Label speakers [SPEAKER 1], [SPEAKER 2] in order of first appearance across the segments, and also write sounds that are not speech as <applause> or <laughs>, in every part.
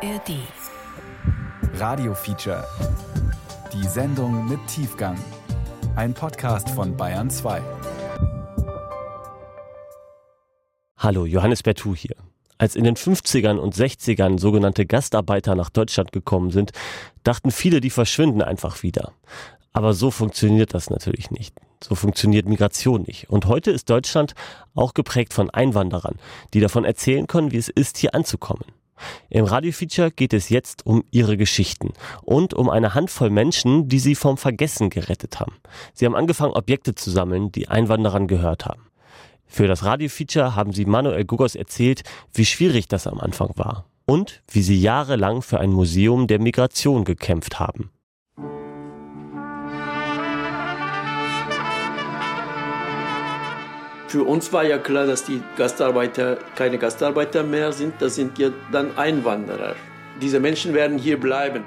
[SPEAKER 1] ARD.
[SPEAKER 2] Radio Feature. Die Sendung mit Tiefgang. Ein Podcast von Bayern 2.
[SPEAKER 3] Hallo, Johannes Bertou hier. Als in den 50ern und 60ern sogenannte Gastarbeiter nach Deutschland gekommen sind, dachten viele, die verschwinden einfach wieder. Aber so funktioniert das natürlich nicht. So funktioniert Migration nicht. Und heute ist Deutschland auch geprägt von Einwanderern, die davon erzählen können, wie es ist, hier anzukommen. Im Radiofeature geht es jetzt um ihre Geschichten und um eine Handvoll Menschen, die sie vom Vergessen gerettet haben. Sie haben angefangen, Objekte zu sammeln, die Einwanderern gehört haben. Für das Radiofeature haben sie Manuel Gugos erzählt, wie schwierig das am Anfang war und wie sie jahrelang für ein Museum der Migration gekämpft haben.
[SPEAKER 4] Für uns war ja klar, dass die Gastarbeiter keine Gastarbeiter mehr sind, das sind ja dann Einwanderer. Diese Menschen werden hier bleiben.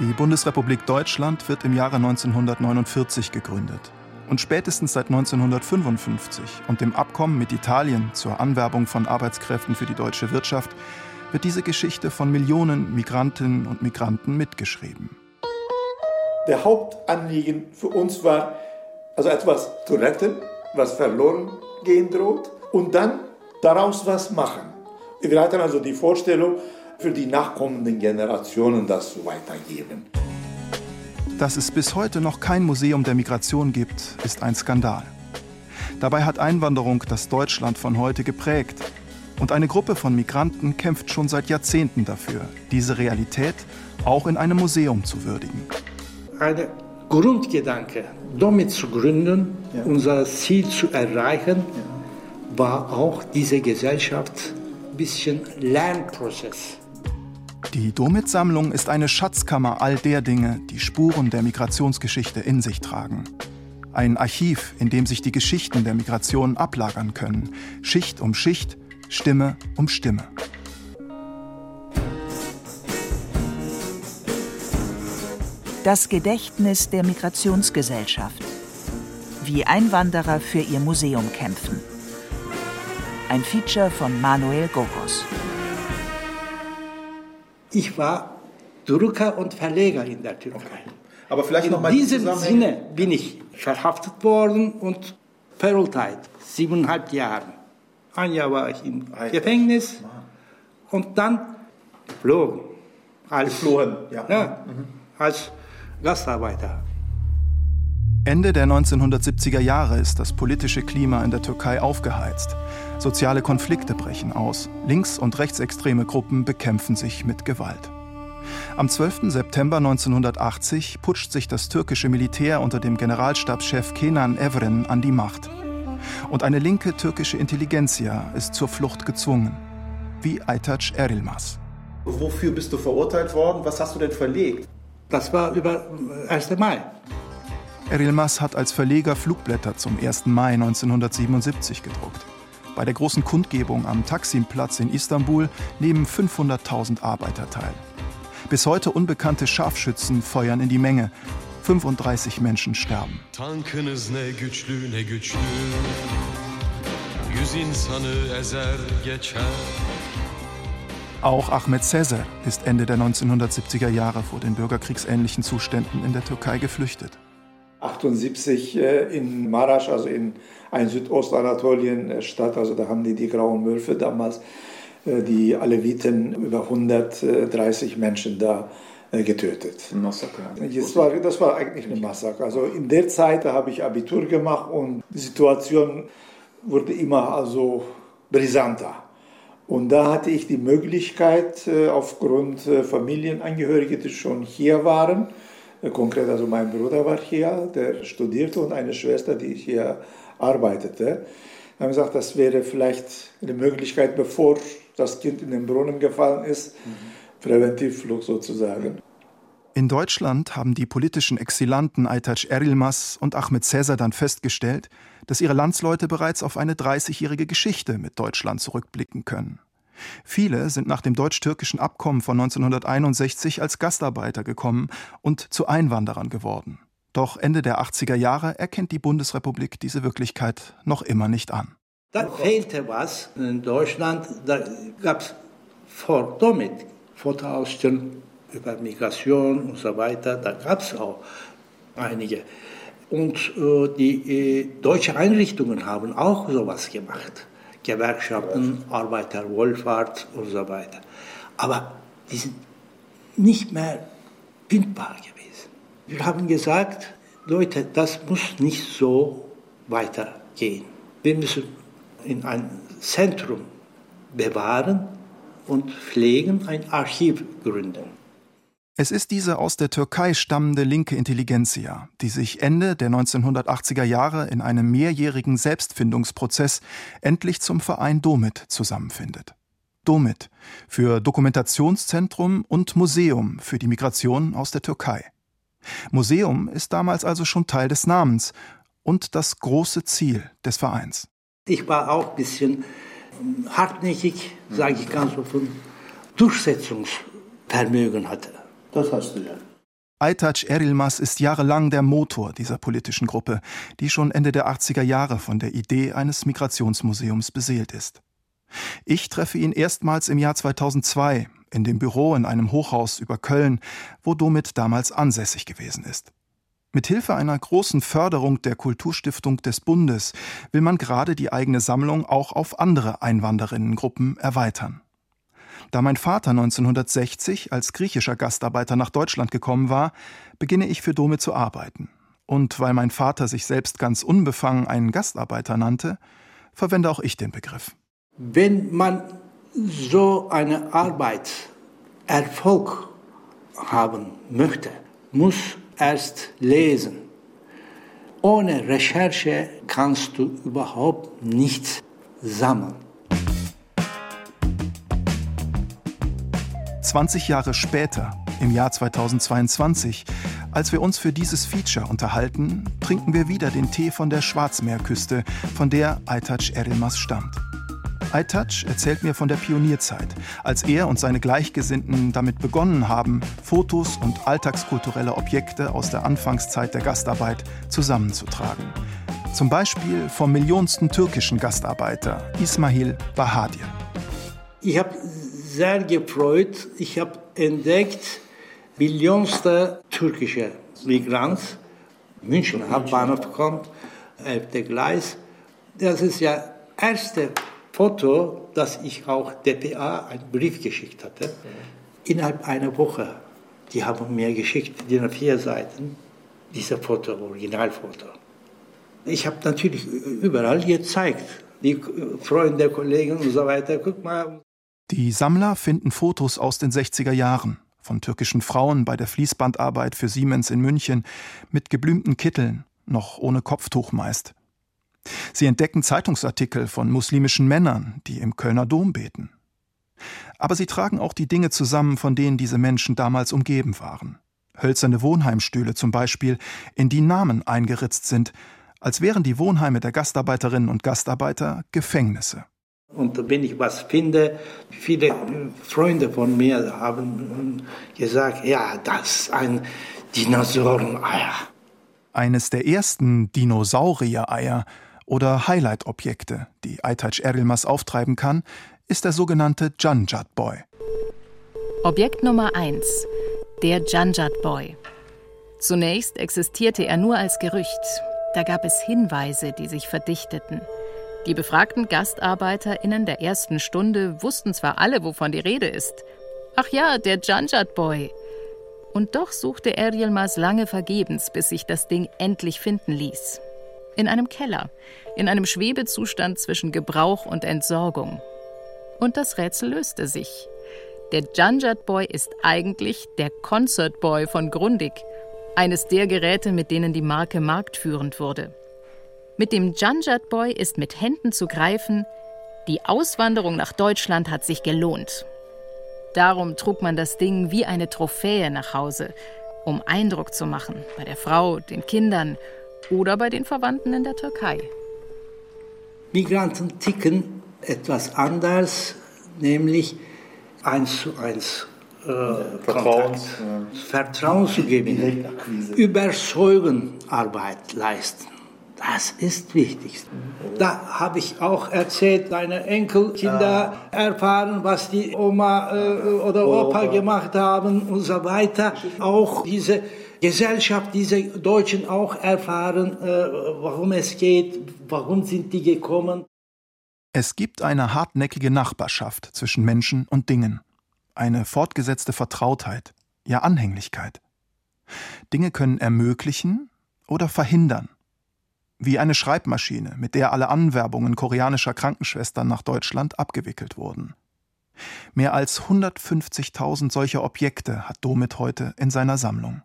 [SPEAKER 5] Die Bundesrepublik Deutschland wird im Jahre 1949 gegründet. Und spätestens seit 1955 und dem Abkommen mit Italien zur Anwerbung von Arbeitskräften für die deutsche Wirtschaft wird diese Geschichte von Millionen Migrantinnen und Migranten mitgeschrieben.
[SPEAKER 6] Der Hauptanliegen für uns war, also etwas zu retten, was verloren gehen droht, und dann daraus was machen. Wir hatten also die Vorstellung, für die nachkommenden Generationen das weitergeben.
[SPEAKER 5] Dass es bis heute noch kein Museum der Migration gibt, ist ein Skandal. Dabei hat Einwanderung das Deutschland von heute geprägt. Und eine Gruppe von Migranten kämpft schon seit Jahrzehnten dafür, diese Realität auch in einem Museum zu würdigen.
[SPEAKER 7] Ein Grundgedanke, damit zu gründen, ja. unser Ziel zu erreichen, ja. war auch diese Gesellschaft ein bisschen Lernprozess.
[SPEAKER 5] Die Domit-Sammlung ist eine Schatzkammer all der Dinge, die Spuren der Migrationsgeschichte in sich tragen. Ein Archiv, in dem sich die Geschichten der Migration ablagern können, Schicht um Schicht, Stimme um Stimme.
[SPEAKER 1] Das Gedächtnis der Migrationsgesellschaft. Wie Einwanderer für ihr Museum kämpfen. Ein Feature von Manuel Gogos.
[SPEAKER 7] Ich war Drucker und Verleger in der Türkei. Okay.
[SPEAKER 8] Aber vielleicht noch mal
[SPEAKER 7] in diesem Sinne bin ich verhaftet worden und verurteilt. Siebeneinhalb Jahre. Ein Jahr war ich im Alter. Gefängnis und dann geflogen.
[SPEAKER 8] Als, geflohen, ja.
[SPEAKER 7] ja mhm. Als Gastarbeiter.
[SPEAKER 5] Ende der 1970er Jahre ist das politische Klima in der Türkei aufgeheizt. Soziale Konflikte brechen aus. Links- und rechtsextreme Gruppen bekämpfen sich mit Gewalt. Am 12. September 1980 putscht sich das türkische Militär unter dem Generalstabschef Kenan Evren an die Macht. Und eine linke türkische Intelligenzia ist zur Flucht gezwungen. Wie Aytac Erilmaz.
[SPEAKER 8] Wofür bist du verurteilt worden? Was hast du denn verlegt?
[SPEAKER 7] Das war über 1. Mai.
[SPEAKER 5] Erilmaz hat als Verleger Flugblätter zum 1. Mai 1977 gedruckt. Bei der großen Kundgebung am Taksimplatz in Istanbul nehmen 500.000 Arbeiter teil. Bis heute unbekannte Scharfschützen feuern in die Menge. 35 Menschen sterben. Tankınız ne güçlü ne güçlü Yüz insanı ezer geçer auch Ahmed Sezer ist Ende der 1970er Jahre vor den bürgerkriegsähnlichen Zuständen in der Türkei geflüchtet.
[SPEAKER 6] 78 äh, in Marasch, also in ein Südostanatolien-Stadt, also da haben die die Grauen Wölfe damals, äh, die Aleviten, über 130 Menschen da äh, getötet.
[SPEAKER 8] Ein Massaker.
[SPEAKER 6] Das war, das war eigentlich ein Massaker. Also in der Zeit habe ich Abitur gemacht und die Situation wurde immer also brisanter. Und da hatte ich die Möglichkeit, aufgrund Familienangehörige, die schon hier waren, Konkret, also mein Bruder war hier, der studierte und eine Schwester, die hier arbeitete. Wir haben gesagt, das wäre vielleicht eine Möglichkeit, bevor das Kind in den Brunnen gefallen ist, mhm. Präventivflug sozusagen.
[SPEAKER 5] In Deutschland haben die politischen Exilanten Aytac Erilmaz und Ahmed Cäsar dann festgestellt, dass ihre Landsleute bereits auf eine 30-jährige Geschichte mit Deutschland zurückblicken können. Viele sind nach dem deutsch-türkischen Abkommen von 1961 als Gastarbeiter gekommen und zu Einwanderern geworden. Doch Ende der 80er Jahre erkennt die Bundesrepublik diese Wirklichkeit noch immer nicht an.
[SPEAKER 7] Da fehlte was in Deutschland. Da gab es vor damit Fotoausstellungen über Migration und so weiter, da gab es auch einige. Und äh, die äh, deutschen Einrichtungen haben auch sowas gemacht. Gewerkschaften, Arbeiterwohlfahrt und so weiter. Aber die sind nicht mehr bindbar gewesen. Wir haben gesagt, Leute, das muss nicht so weitergehen. Wir müssen in ein Zentrum bewahren und pflegen, ein Archiv gründen.
[SPEAKER 5] Es ist diese aus der Türkei stammende linke Intelligenzia, die sich Ende der 1980er Jahre in einem mehrjährigen Selbstfindungsprozess endlich zum Verein Domit zusammenfindet. Domit für Dokumentationszentrum und Museum für die Migration aus der Türkei. Museum ist damals also schon Teil des Namens und das große Ziel des Vereins.
[SPEAKER 7] Ich war auch ein bisschen hartnäckig, sage ich ganz offen, Durchsetzungsvermögen hatte.
[SPEAKER 8] Das hast du ja.
[SPEAKER 5] Aytac Erilmaz ist jahrelang der Motor dieser politischen Gruppe, die schon Ende der 80er Jahre von der Idee eines Migrationsmuseums beseelt ist. Ich treffe ihn erstmals im Jahr 2002 in dem Büro in einem Hochhaus über Köln, wo Domit damals ansässig gewesen ist. Mit Hilfe einer großen Förderung der Kulturstiftung des Bundes will man gerade die eigene Sammlung auch auf andere Einwanderinnengruppen erweitern. Da mein Vater 1960 als griechischer Gastarbeiter nach Deutschland gekommen war, beginne ich für Dome zu arbeiten. Und weil mein Vater sich selbst ganz unbefangen einen Gastarbeiter nannte, verwende auch ich den Begriff.
[SPEAKER 7] Wenn man so eine Arbeit Erfolg haben möchte, muss erst lesen. Ohne Recherche kannst du überhaupt nichts sammeln.
[SPEAKER 5] 20 Jahre später, im Jahr 2022, als wir uns für dieses Feature unterhalten, trinken wir wieder den Tee von der Schwarzmeerküste, von der Aytac Erilmaz stammt. Aytac erzählt mir von der Pionierzeit, als er und seine Gleichgesinnten damit begonnen haben, Fotos und alltagskulturelle Objekte aus der Anfangszeit der Gastarbeit zusammenzutragen. Zum Beispiel vom millionsten türkischen Gastarbeiter Ismail Bahadir.
[SPEAKER 7] Ich habe sehr gefreut. Ich habe entdeckt, millionste türkische Migrant, München Hauptbahnhof kommt, 11. Gleis. Das ist ja erste Foto, das ich auch DPA einen Brief geschickt hatte. Innerhalb einer Woche. Die haben mir geschickt, die vier Seiten, diese Foto, Originalfoto. Ich habe natürlich überall gezeigt, die Freunde, Kollegen und so weiter. Guck mal,
[SPEAKER 5] die Sammler finden Fotos aus den 60er Jahren von türkischen Frauen bei der Fließbandarbeit für Siemens in München mit geblümten Kitteln, noch ohne Kopftuch meist. Sie entdecken Zeitungsartikel von muslimischen Männern, die im Kölner Dom beten. Aber sie tragen auch die Dinge zusammen, von denen diese Menschen damals umgeben waren. Hölzerne Wohnheimstühle zum Beispiel, in die Namen eingeritzt sind, als wären die Wohnheime der Gastarbeiterinnen und Gastarbeiter Gefängnisse.
[SPEAKER 7] Und wenn ich was finde, viele Freunde von mir haben gesagt, ja, das ist ein Dinosaurier-Eier.
[SPEAKER 5] Eines der ersten Dinosaurier-Eier oder Highlight-Objekte, die Aytac Erilmas auftreiben kann, ist der sogenannte Janjat Boy.
[SPEAKER 9] Objekt Nummer 1. Der Janjat Boy. Zunächst existierte er nur als Gerücht. Da gab es Hinweise, die sich verdichteten. Die befragten GastarbeiterInnen der ersten Stunde wussten zwar alle, wovon die Rede ist. Ach ja, der Janjat Boy. Und doch suchte Erielmas lange vergebens, bis sich das Ding endlich finden ließ. In einem Keller, in einem Schwebezustand zwischen Gebrauch und Entsorgung. Und das Rätsel löste sich. Der Janjat Boy ist eigentlich der Concert Boy von Grundig, eines der Geräte, mit denen die Marke marktführend wurde. Mit dem Janjat Boy ist mit Händen zu greifen, die Auswanderung nach Deutschland hat sich gelohnt. Darum trug man das Ding wie eine Trophäe nach Hause, um Eindruck zu machen bei der Frau, den Kindern oder bei den Verwandten in der Türkei.
[SPEAKER 7] Migranten ticken etwas anders, nämlich eins zu eins äh, Vertrauen, ja. Vertrauen zu gewinnen, Überzeugenarbeit leisten. Das ist wichtig. Da habe ich auch erzählt, deine Enkelkinder ah. erfahren, was die Oma äh, oder Opa gemacht haben und so weiter. Auch diese Gesellschaft, diese Deutschen auch erfahren, äh, warum es geht, warum sind die gekommen.
[SPEAKER 5] Es gibt eine hartnäckige Nachbarschaft zwischen Menschen und Dingen, eine fortgesetzte Vertrautheit, ja Anhänglichkeit. Dinge können ermöglichen oder verhindern. Wie eine Schreibmaschine, mit der alle Anwerbungen koreanischer Krankenschwestern nach Deutschland abgewickelt wurden. Mehr als 150.000 solcher Objekte hat Domit heute in seiner Sammlung.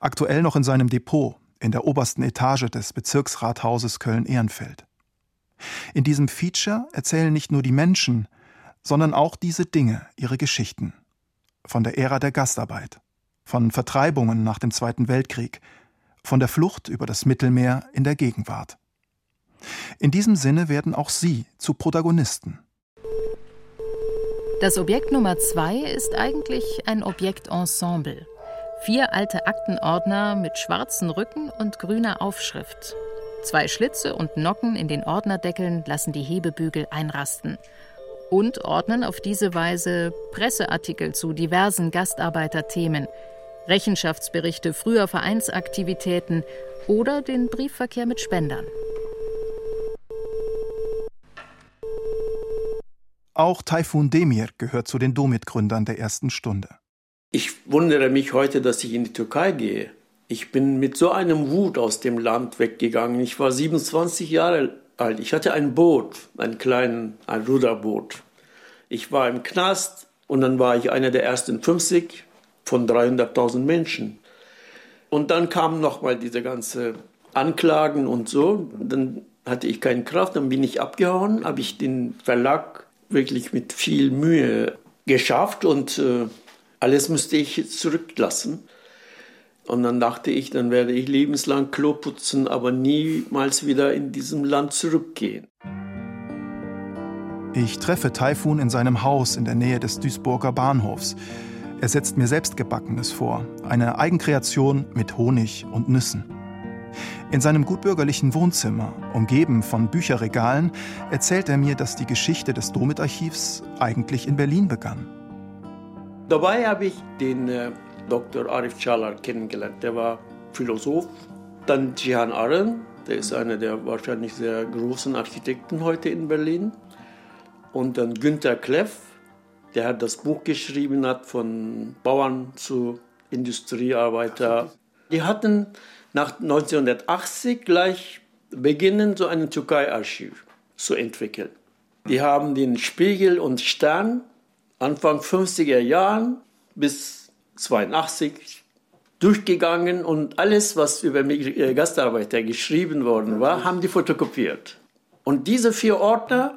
[SPEAKER 5] Aktuell noch in seinem Depot in der obersten Etage des Bezirksrathauses Köln-Ehrenfeld. In diesem Feature erzählen nicht nur die Menschen, sondern auch diese Dinge ihre Geschichten. Von der Ära der Gastarbeit, von Vertreibungen nach dem Zweiten Weltkrieg, von der Flucht über das Mittelmeer in der Gegenwart. In diesem Sinne werden auch sie zu Protagonisten.
[SPEAKER 9] Das Objekt Nummer zwei ist eigentlich ein Objektensemble. Vier alte Aktenordner mit schwarzen Rücken und grüner Aufschrift. Zwei Schlitze und Nocken in den Ordnerdeckeln lassen die Hebebügel einrasten und ordnen auf diese Weise Presseartikel zu diversen Gastarbeiterthemen, Rechenschaftsberichte früher Vereinsaktivitäten oder den Briefverkehr mit Spendern.
[SPEAKER 5] Auch Taifun Demir gehört zu den Domit-Gründern der ersten Stunde.
[SPEAKER 4] Ich wundere mich heute, dass ich in die Türkei gehe. Ich bin mit so einem Wut aus dem Land weggegangen. Ich war 27 Jahre alt. Ich hatte ein Boot, ein kleines ein Ruderboot. Ich war im Knast und dann war ich einer der ersten 50 von 300.000 Menschen. Und dann kamen nochmal diese ganzen Anklagen und so. Dann hatte ich keine Kraft, dann bin ich abgehauen, habe ich den Verlag wirklich mit viel Mühe geschafft und äh, alles musste ich zurücklassen. Und dann dachte ich, dann werde ich lebenslang Klo putzen, aber niemals wieder in diesem Land zurückgehen.
[SPEAKER 5] Ich treffe Taifun in seinem Haus in der Nähe des Duisburger Bahnhofs. Er setzt mir selbstgebackenes vor, eine Eigenkreation mit Honig und Nüssen. In seinem gutbürgerlichen Wohnzimmer, umgeben von Bücherregalen, erzählt er mir, dass die Geschichte des Domit-Archivs eigentlich in Berlin begann.
[SPEAKER 4] Dabei habe ich den äh, Dr. Arif Chalar kennengelernt. Der war Philosoph. Dann Cihan Aren, der ist einer der wahrscheinlich sehr großen Architekten heute in Berlin. Und dann Günter Kleff, der das Buch geschrieben hat von Bauern zu Industriearbeiter. Die hatten nach 1980 gleich beginnen, so ein Türkei-Archiv zu entwickeln. Die haben den Spiegel und Stern Anfang 50er Jahren bis 82 durchgegangen und alles, was über äh, Gastarbeiter geschrieben worden war, haben die fotokopiert. Und diese vier Ordner,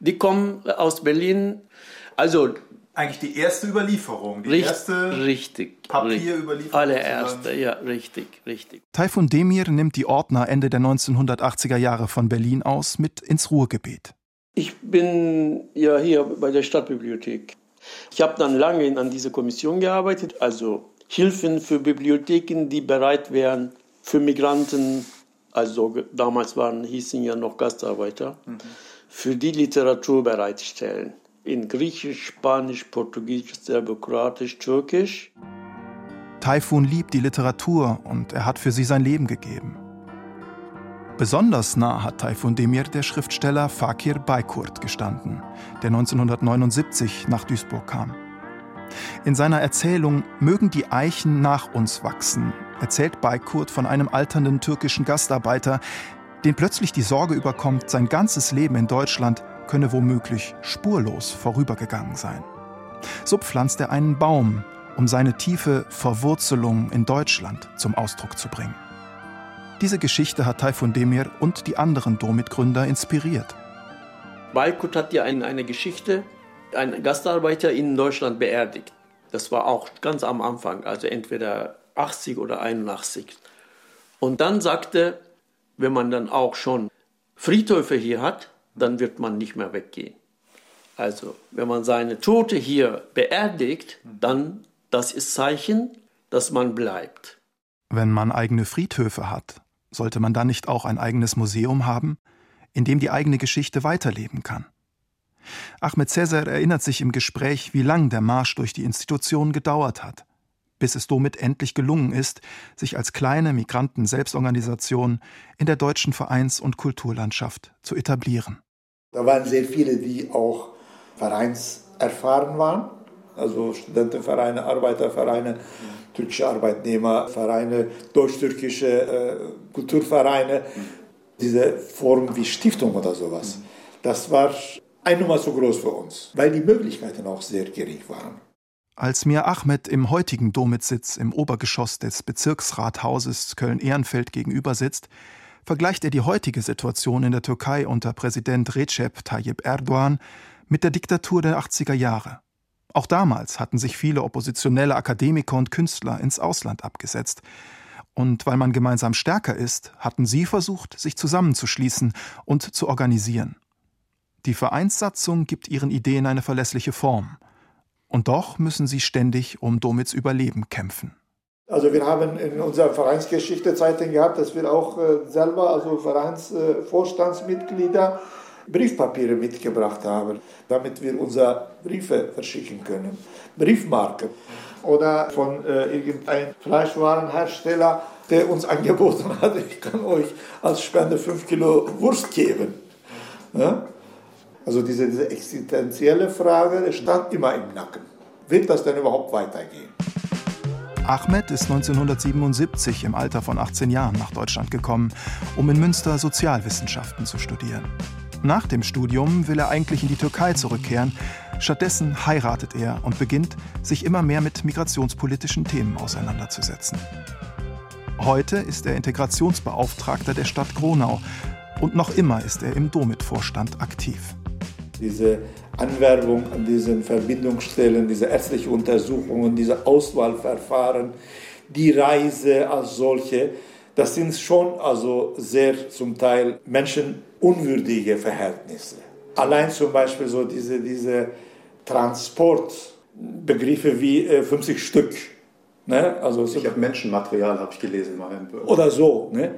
[SPEAKER 4] die kommen aus Berlin. Also
[SPEAKER 8] eigentlich die erste Überlieferung, die
[SPEAKER 4] richtig,
[SPEAKER 8] erste
[SPEAKER 4] richtig,
[SPEAKER 8] Papierüberlieferung.
[SPEAKER 4] Allererste, ja, richtig, richtig.
[SPEAKER 5] Taifun Demir nimmt die Ordner Ende der 1980er Jahre von Berlin aus mit ins Ruhrgebiet.
[SPEAKER 4] Ich bin ja hier bei der Stadtbibliothek. Ich habe dann lange an dieser Kommission gearbeitet, also Hilfen für Bibliotheken, die bereit wären für Migranten, also damals waren, hießen ja noch Gastarbeiter, mhm. für die Literatur bereitstellen. In Griechisch, Spanisch, Portugiesisch, Serbokratisch, Türkisch.
[SPEAKER 5] Taifun liebt die Literatur und er hat für sie sein Leben gegeben. Besonders nah hat Taifun Demir der Schriftsteller Fakir Baykurt gestanden, der 1979 nach Duisburg kam. In seiner Erzählung Mögen die Eichen nach uns wachsen erzählt Baykurt von einem alternden türkischen Gastarbeiter, den plötzlich die Sorge überkommt, sein ganzes Leben in Deutschland könne womöglich spurlos vorübergegangen sein. So pflanzt er einen Baum, um seine tiefe Verwurzelung in Deutschland zum Ausdruck zu bringen. Diese Geschichte hat Taifun Demir und die anderen Domit-Gründer inspiriert.
[SPEAKER 4] Balkut hat ja eine, eine Geschichte, ein Gastarbeiter in Deutschland beerdigt. Das war auch ganz am Anfang, also entweder 80 oder 81. Und dann sagte, wenn man dann auch schon Friedhöfe hier hat, dann wird man nicht mehr weggehen. Also, wenn man seine Tote hier beerdigt, dann das ist Zeichen, dass man bleibt.
[SPEAKER 5] Wenn man eigene Friedhöfe hat, Sollte man dann nicht auch ein eigenes Museum haben, in dem die eigene Geschichte weiterleben kann? Ahmed Cäsar erinnert sich im Gespräch, wie lang der Marsch durch die Institutionen gedauert hat, bis es somit endlich gelungen ist, sich als kleine Migranten-Selbstorganisation in der deutschen Vereins- und Kulturlandschaft zu etablieren.
[SPEAKER 6] Da waren sehr viele, die auch vereinserfahren waren, also Studentenvereine, Arbeitervereine, türkische Arbeitnehmervereine, deutsch-türkische äh, Kulturvereine, diese Form wie Stiftung oder sowas. Das war eine Nummer zu groß für uns, weil die Möglichkeiten auch sehr gering waren.
[SPEAKER 5] Als mir Ahmed im heutigen Domitsitz im Obergeschoss des Bezirksrathauses Köln-Ehrenfeld gegenüber sitzt, vergleicht er die heutige Situation in der Türkei unter Präsident Recep Tayyip Erdogan mit der Diktatur der 80er Jahre. Auch damals hatten sich viele oppositionelle Akademiker und Künstler ins Ausland abgesetzt. Und weil man gemeinsam stärker ist, hatten sie versucht, sich zusammenzuschließen und zu organisieren. Die Vereinssatzung gibt ihren Ideen eine verlässliche Form. Und doch müssen sie ständig um Domits Überleben kämpfen.
[SPEAKER 6] Also wir haben in unserer Vereinsgeschichte Zeiten gehabt, dass wir auch äh, selber, also Vereinsvorstandsmitglieder, Briefpapiere mitgebracht haben, damit wir unsere Briefe verschicken können. Briefmarke. Oder von äh, irgendeinem Fleischwarenhersteller, der uns angeboten hat, <laughs> ich kann euch als Spende 5 Kilo Wurst geben. Ja? Also diese, diese existenzielle Frage stand immer im Nacken. Wird das denn überhaupt weitergehen?
[SPEAKER 5] Ahmed ist 1977 im Alter von 18 Jahren nach Deutschland gekommen, um in Münster Sozialwissenschaften zu studieren. Nach dem Studium will er eigentlich in die Türkei zurückkehren. Stattdessen heiratet er und beginnt, sich immer mehr mit migrationspolitischen Themen auseinanderzusetzen. Heute ist er Integrationsbeauftragter der Stadt Gronau und noch immer ist er im Domit-Vorstand aktiv
[SPEAKER 6] diese Anwerbung an diesen Verbindungsstellen, diese ärztliche Untersuchungen, diese Auswahlverfahren, die Reise als solche, das sind schon also sehr zum Teil menschenunwürdige Verhältnisse. Allein zum Beispiel so diese, diese Transportbegriffe wie äh, 50 Stück.
[SPEAKER 8] Ne? Also ich habe Menschenmaterial, habe ich gelesen mal.
[SPEAKER 6] Oder so. Ne?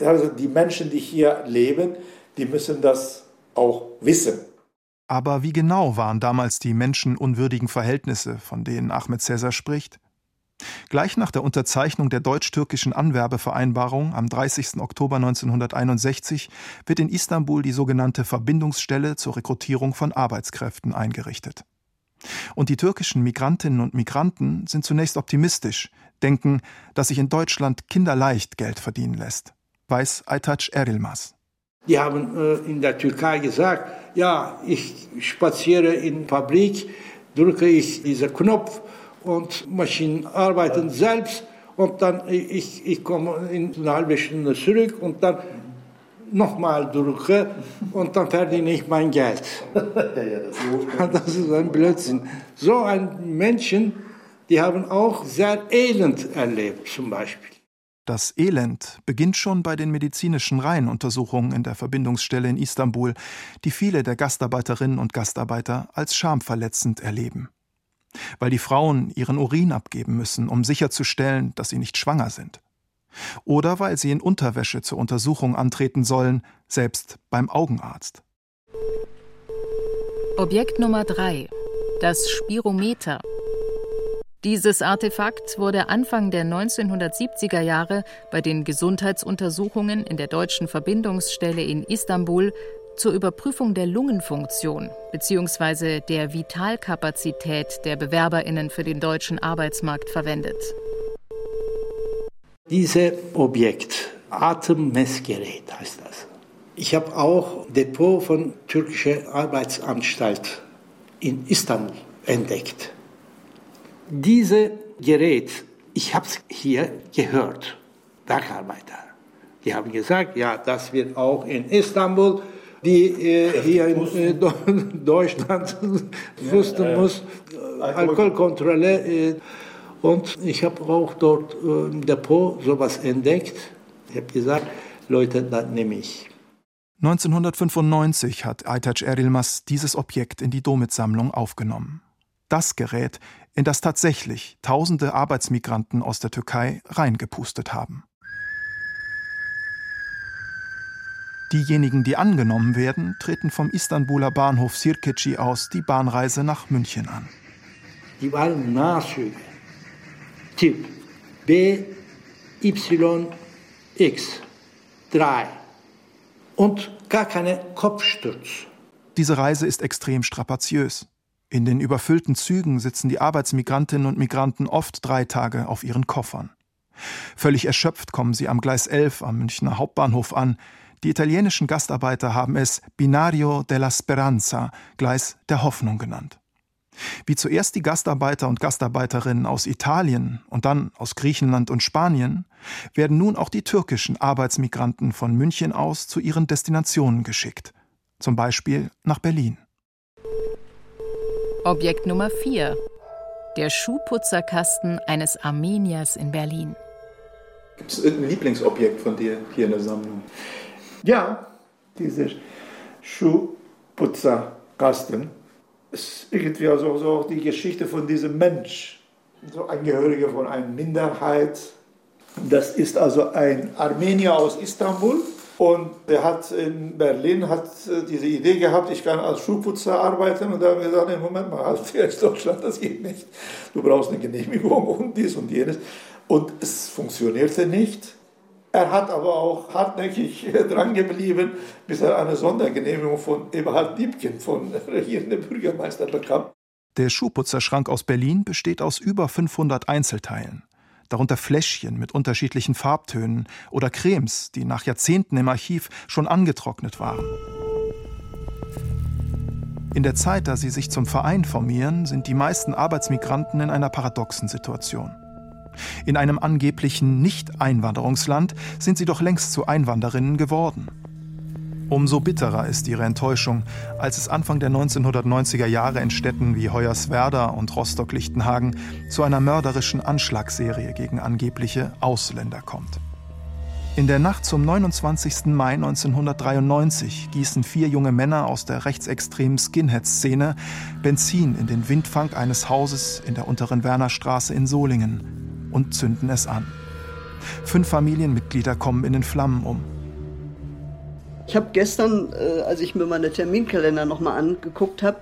[SPEAKER 6] Also die Menschen, die hier leben, die müssen das auch wissen.
[SPEAKER 5] Aber wie genau waren damals die menschenunwürdigen Verhältnisse, von denen Ahmed Cäsar spricht? Gleich nach der Unterzeichnung der deutsch-türkischen Anwerbevereinbarung am 30. Oktober 1961 wird in Istanbul die sogenannte Verbindungsstelle zur Rekrutierung von Arbeitskräften eingerichtet. Und die türkischen Migrantinnen und Migranten sind zunächst optimistisch, denken, dass sich in Deutschland kinderleicht Geld verdienen lässt, weiß Aytaç Erilmaz.
[SPEAKER 7] Die haben äh, in der Türkei gesagt, ja, ich spaziere in Fabrik, drücke ich diesen Knopf und Maschinen arbeiten selbst und dann ich, ich komme in eine halbe Stunde zurück und dann nochmal drücke und dann verdiene ich mein Geld. <laughs> <laughs> das ist ein Blödsinn. So ein Menschen, die haben auch sehr elend erlebt zum Beispiel.
[SPEAKER 5] Das Elend beginnt schon bei den medizinischen Reihenuntersuchungen in der Verbindungsstelle in Istanbul, die viele der Gastarbeiterinnen und Gastarbeiter als schamverletzend erleben. Weil die Frauen ihren Urin abgeben müssen, um sicherzustellen, dass sie nicht schwanger sind. Oder weil sie in Unterwäsche zur Untersuchung antreten sollen, selbst beim Augenarzt.
[SPEAKER 9] Objekt Nummer 3. Das Spirometer dieses Artefakt wurde Anfang der 1970er Jahre bei den Gesundheitsuntersuchungen in der deutschen Verbindungsstelle in Istanbul zur Überprüfung der Lungenfunktion bzw. der Vitalkapazität der Bewerberinnen für den deutschen Arbeitsmarkt verwendet.
[SPEAKER 7] Dieses Objekt, Atemmessgerät heißt das. Ich habe auch Depot von türkischer Arbeitsanstalt in Istanbul entdeckt. Dieses Gerät, ich habe es hier gehört, Bergarbeiter. Die haben gesagt, ja, das wird auch in Istanbul, die äh, hier in äh, <laughs> Deutschland wussten ja, muss, äh, Alkoholkontrolle. Äh, und ich habe auch dort äh, im Depot sowas entdeckt. Ich habe gesagt, Leute, das nehme ich.
[SPEAKER 5] 1995 hat Aytac Erilmas dieses Objekt in die Domit-Sammlung aufgenommen. Das Gerät in das tatsächlich tausende Arbeitsmigranten aus der Türkei reingepustet haben. Diejenigen, die angenommen werden, treten vom Istanbuler Bahnhof Sirkeci aus die Bahnreise nach München an.
[SPEAKER 7] Die waren Nahzüge. Typ BYX 3 und gar keine Kopfsturz.
[SPEAKER 5] Diese Reise ist extrem strapaziös. In den überfüllten Zügen sitzen die Arbeitsmigrantinnen und Migranten oft drei Tage auf ihren Koffern. Völlig erschöpft kommen sie am Gleis 11 am Münchner Hauptbahnhof an. Die italienischen Gastarbeiter haben es Binario della Speranza, Gleis der Hoffnung genannt. Wie zuerst die Gastarbeiter und Gastarbeiterinnen aus Italien und dann aus Griechenland und Spanien, werden nun auch die türkischen Arbeitsmigranten von München aus zu ihren Destinationen geschickt, zum Beispiel nach Berlin.
[SPEAKER 9] Objekt Nummer 4. Der Schuhputzerkasten eines Armeniers in Berlin.
[SPEAKER 8] Gibt es irgendein Lieblingsobjekt von dir hier in der Sammlung?
[SPEAKER 6] Ja, dieser Schuhputzerkasten ist irgendwie also so die Geschichte von diesem Mensch, so Angehöriger von einer Minderheit. Das ist also ein Armenier aus Istanbul und der hat in Berlin hat äh, diese Idee gehabt, ich kann als Schuhputzer arbeiten und da haben wir gesagt, nee, Moment mal, als Deutschland, das geht nicht. Du brauchst eine Genehmigung und dies und jenes. Und es funktionierte nicht. Er hat aber auch hartnäckig <laughs> dran geblieben, bis er eine Sondergenehmigung von Eberhard Diebken, von <laughs> regierendem Bürgermeister, bekam.
[SPEAKER 5] Der Schuhputzerschrank aus Berlin besteht aus über 500 Einzelteilen. Darunter Fläschchen mit unterschiedlichen Farbtönen oder Cremes, die nach Jahrzehnten im Archiv schon angetrocknet waren. In der Zeit, da sie sich zum Verein formieren, sind die meisten Arbeitsmigranten in einer paradoxen Situation. In einem angeblichen Nicht-Einwanderungsland sind sie doch längst zu Einwanderinnen geworden. Umso bitterer ist ihre Enttäuschung, als es Anfang der 1990er Jahre in Städten wie Hoyerswerda und Rostock-Lichtenhagen zu einer mörderischen Anschlagsserie gegen angebliche Ausländer kommt. In der Nacht zum 29. Mai 1993 gießen vier junge Männer aus der rechtsextremen Skinhead-Szene Benzin in den Windfang eines Hauses in der unteren Wernerstraße in Solingen und zünden es an. Fünf Familienmitglieder kommen in den Flammen um.
[SPEAKER 10] Ich habe gestern, äh, als ich mir meine Terminkalender nochmal angeguckt habe,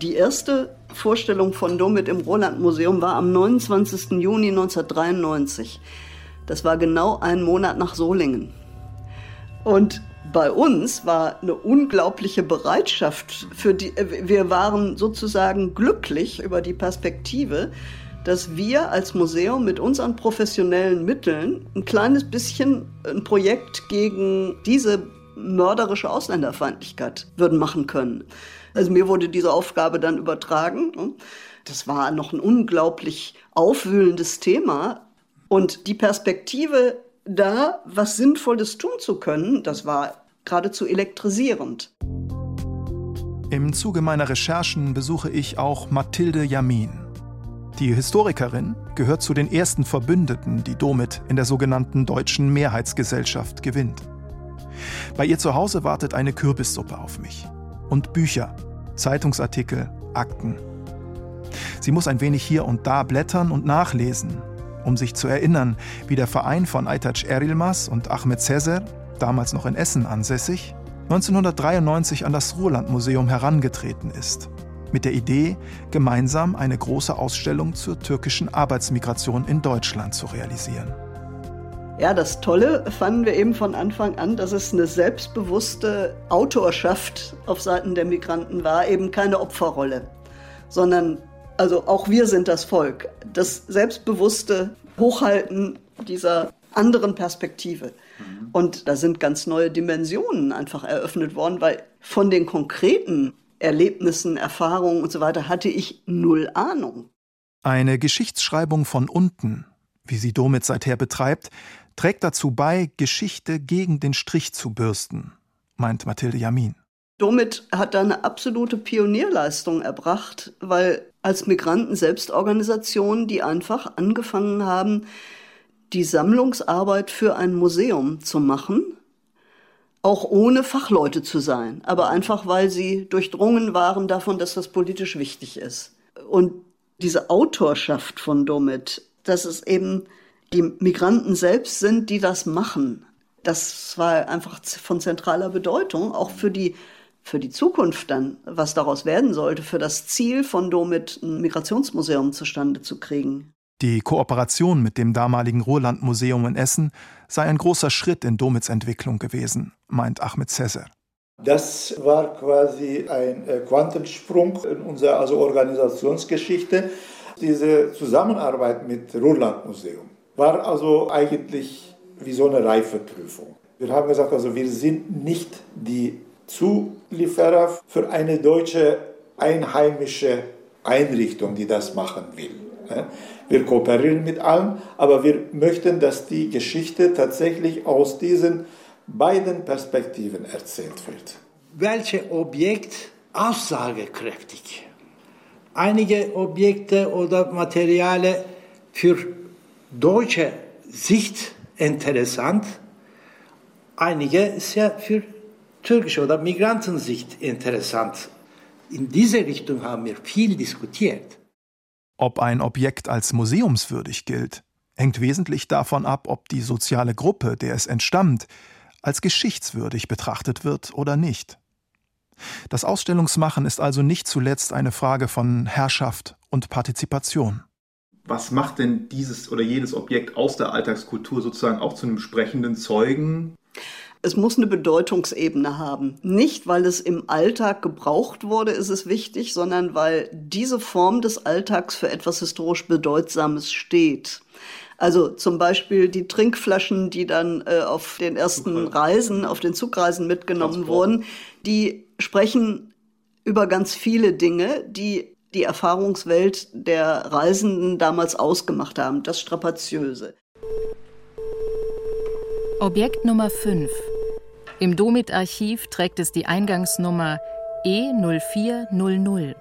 [SPEAKER 10] die erste Vorstellung von Domit im Roland Museum war am 29. Juni 1993. Das war genau ein Monat nach Solingen. Und bei uns war eine unglaubliche Bereitschaft für die, äh, wir waren sozusagen glücklich über die Perspektive, dass wir als Museum mit unseren professionellen Mitteln ein kleines bisschen ein Projekt gegen diese mörderische Ausländerfeindlichkeit würden machen können. Also mir wurde diese Aufgabe dann übertragen. Ne? Das war noch ein unglaublich aufwühlendes Thema. Und die Perspektive da, was Sinnvolles tun zu können, das war geradezu elektrisierend.
[SPEAKER 5] Im Zuge meiner Recherchen besuche ich auch Mathilde Jamin. Die Historikerin gehört zu den ersten Verbündeten, die Domit in der sogenannten Deutschen Mehrheitsgesellschaft gewinnt. Bei ihr zu Hause wartet eine Kürbissuppe auf mich. Und Bücher, Zeitungsartikel, Akten. Sie muss ein wenig hier und da blättern und nachlesen, um sich zu erinnern, wie der Verein von Aytac Erilmas und Ahmed Sezer, damals noch in Essen ansässig, 1993 an das Ruhrlandmuseum herangetreten ist mit der Idee, gemeinsam eine große Ausstellung zur türkischen Arbeitsmigration in Deutschland zu realisieren.
[SPEAKER 10] Ja, das Tolle fanden wir eben von Anfang an, dass es eine selbstbewusste Autorschaft auf Seiten der Migranten war, eben keine Opferrolle, sondern also auch wir sind das Volk. Das selbstbewusste Hochhalten dieser anderen Perspektive. Mhm. Und da sind ganz neue Dimensionen einfach eröffnet worden, weil von den konkreten Erlebnissen, Erfahrungen und so weiter hatte ich null Ahnung.
[SPEAKER 5] Eine Geschichtsschreibung von unten, wie sie Domit seither betreibt, trägt dazu bei, Geschichte gegen den Strich zu bürsten, meint Mathilde Jamin.
[SPEAKER 10] Domit hat da eine absolute Pionierleistung erbracht, weil als Migranten-Selbstorganisationen, die einfach angefangen haben, die Sammlungsarbeit für ein Museum zu machen, auch ohne Fachleute zu sein, aber einfach weil sie durchdrungen waren davon, dass das politisch wichtig ist. Und diese Autorschaft von Domit, dass es eben die Migranten selbst sind, die das machen, Das war einfach von zentraler Bedeutung, auch für die, für die Zukunft dann, was daraus werden sollte, für das Ziel von Domit ein Migrationsmuseum zustande zu kriegen.
[SPEAKER 5] Die Kooperation mit dem damaligen Ruhrlandmuseum in Essen sei ein großer Schritt in Domits Entwicklung gewesen, meint Ahmed Cesar.
[SPEAKER 6] Das war quasi ein äh, Quantensprung in unserer also Organisationsgeschichte. Diese Zusammenarbeit mit Ruhrlandmuseum war also eigentlich wie so eine Reifeprüfung. Wir haben gesagt, also wir sind nicht die Zulieferer für eine deutsche einheimische Einrichtung, die das machen will. Wir kooperieren mit allen, aber wir möchten, dass die Geschichte tatsächlich aus diesen beiden Perspektiven erzählt wird.
[SPEAKER 7] Welche Objekt aussagekräftig? Einige Objekte oder Materialien für deutsche Sicht interessant, einige ist ja für türkische oder Migrantensicht interessant. In diese Richtung haben wir viel diskutiert.
[SPEAKER 5] Ob ein Objekt als museumswürdig gilt, hängt wesentlich davon ab, ob die soziale Gruppe, der es entstammt, als geschichtswürdig betrachtet wird oder nicht. Das Ausstellungsmachen ist also nicht zuletzt eine Frage von Herrschaft und Partizipation.
[SPEAKER 8] Was macht denn dieses oder jenes Objekt aus der Alltagskultur sozusagen auch zu einem sprechenden Zeugen?
[SPEAKER 10] Es muss eine Bedeutungsebene haben. Nicht, weil es im Alltag gebraucht wurde, ist es wichtig, sondern weil diese Form des Alltags für etwas historisch Bedeutsames steht. Also zum Beispiel die Trinkflaschen, die dann äh, auf den ersten Reisen, auf den Zugreisen mitgenommen wurden, die sprechen über ganz viele Dinge, die die Erfahrungswelt der Reisenden damals ausgemacht haben, das Strapaziöse.
[SPEAKER 9] Objekt Nummer 5. Im Domit-Archiv trägt es die Eingangsnummer E0400.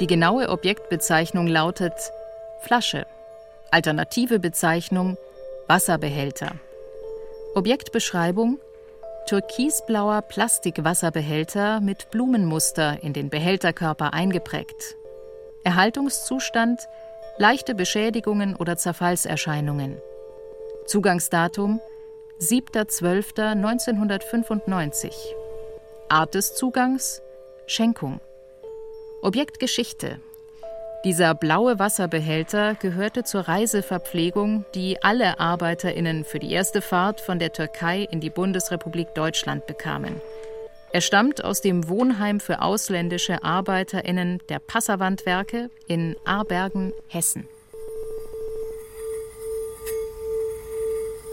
[SPEAKER 9] Die genaue Objektbezeichnung lautet Flasche. Alternative Bezeichnung Wasserbehälter. Objektbeschreibung türkisblauer Plastikwasserbehälter mit Blumenmuster in den Behälterkörper eingeprägt. Erhaltungszustand leichte Beschädigungen oder Zerfallserscheinungen. Zugangsdatum 7.12.1995. Art des Zugangs Schenkung. Objektgeschichte dieser blaue Wasserbehälter gehörte zur Reiseverpflegung, die alle Arbeiterinnen für die erste Fahrt von der Türkei in die Bundesrepublik Deutschland bekamen. Er stammt aus dem Wohnheim für ausländische Arbeiterinnen der Passavantwerke in Arbergen, Hessen.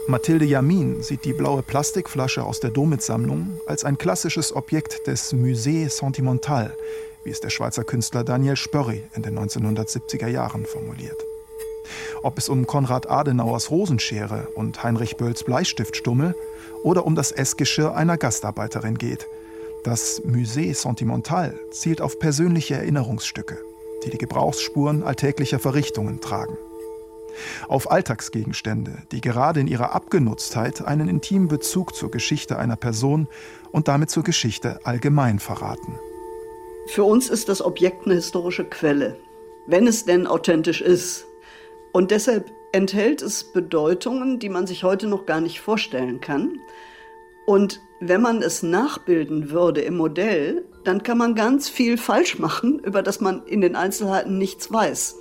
[SPEAKER 5] Mathilde Jamin sieht die blaue Plastikflasche aus der Domit-Sammlung als ein klassisches Objekt des Musée Sentimental, wie es der Schweizer Künstler Daniel Spörri in den 1970er Jahren formuliert. Ob es um Konrad Adenauers Rosenschere und Heinrich Bölls Bleistiftstummel oder um das Essgeschirr einer Gastarbeiterin geht. Das Musée Sentimental zielt auf persönliche Erinnerungsstücke, die die Gebrauchsspuren alltäglicher Verrichtungen tragen. Auf Alltagsgegenstände, die gerade in ihrer Abgenutztheit einen intimen Bezug zur Geschichte einer Person und damit zur Geschichte allgemein verraten.
[SPEAKER 10] Für uns ist das Objekt eine historische Quelle, wenn es denn authentisch ist. Und deshalb enthält es Bedeutungen, die man sich heute noch gar nicht vorstellen kann. Und wenn man es nachbilden würde im Modell, dann kann man ganz viel falsch machen, über das man in den Einzelheiten nichts weiß.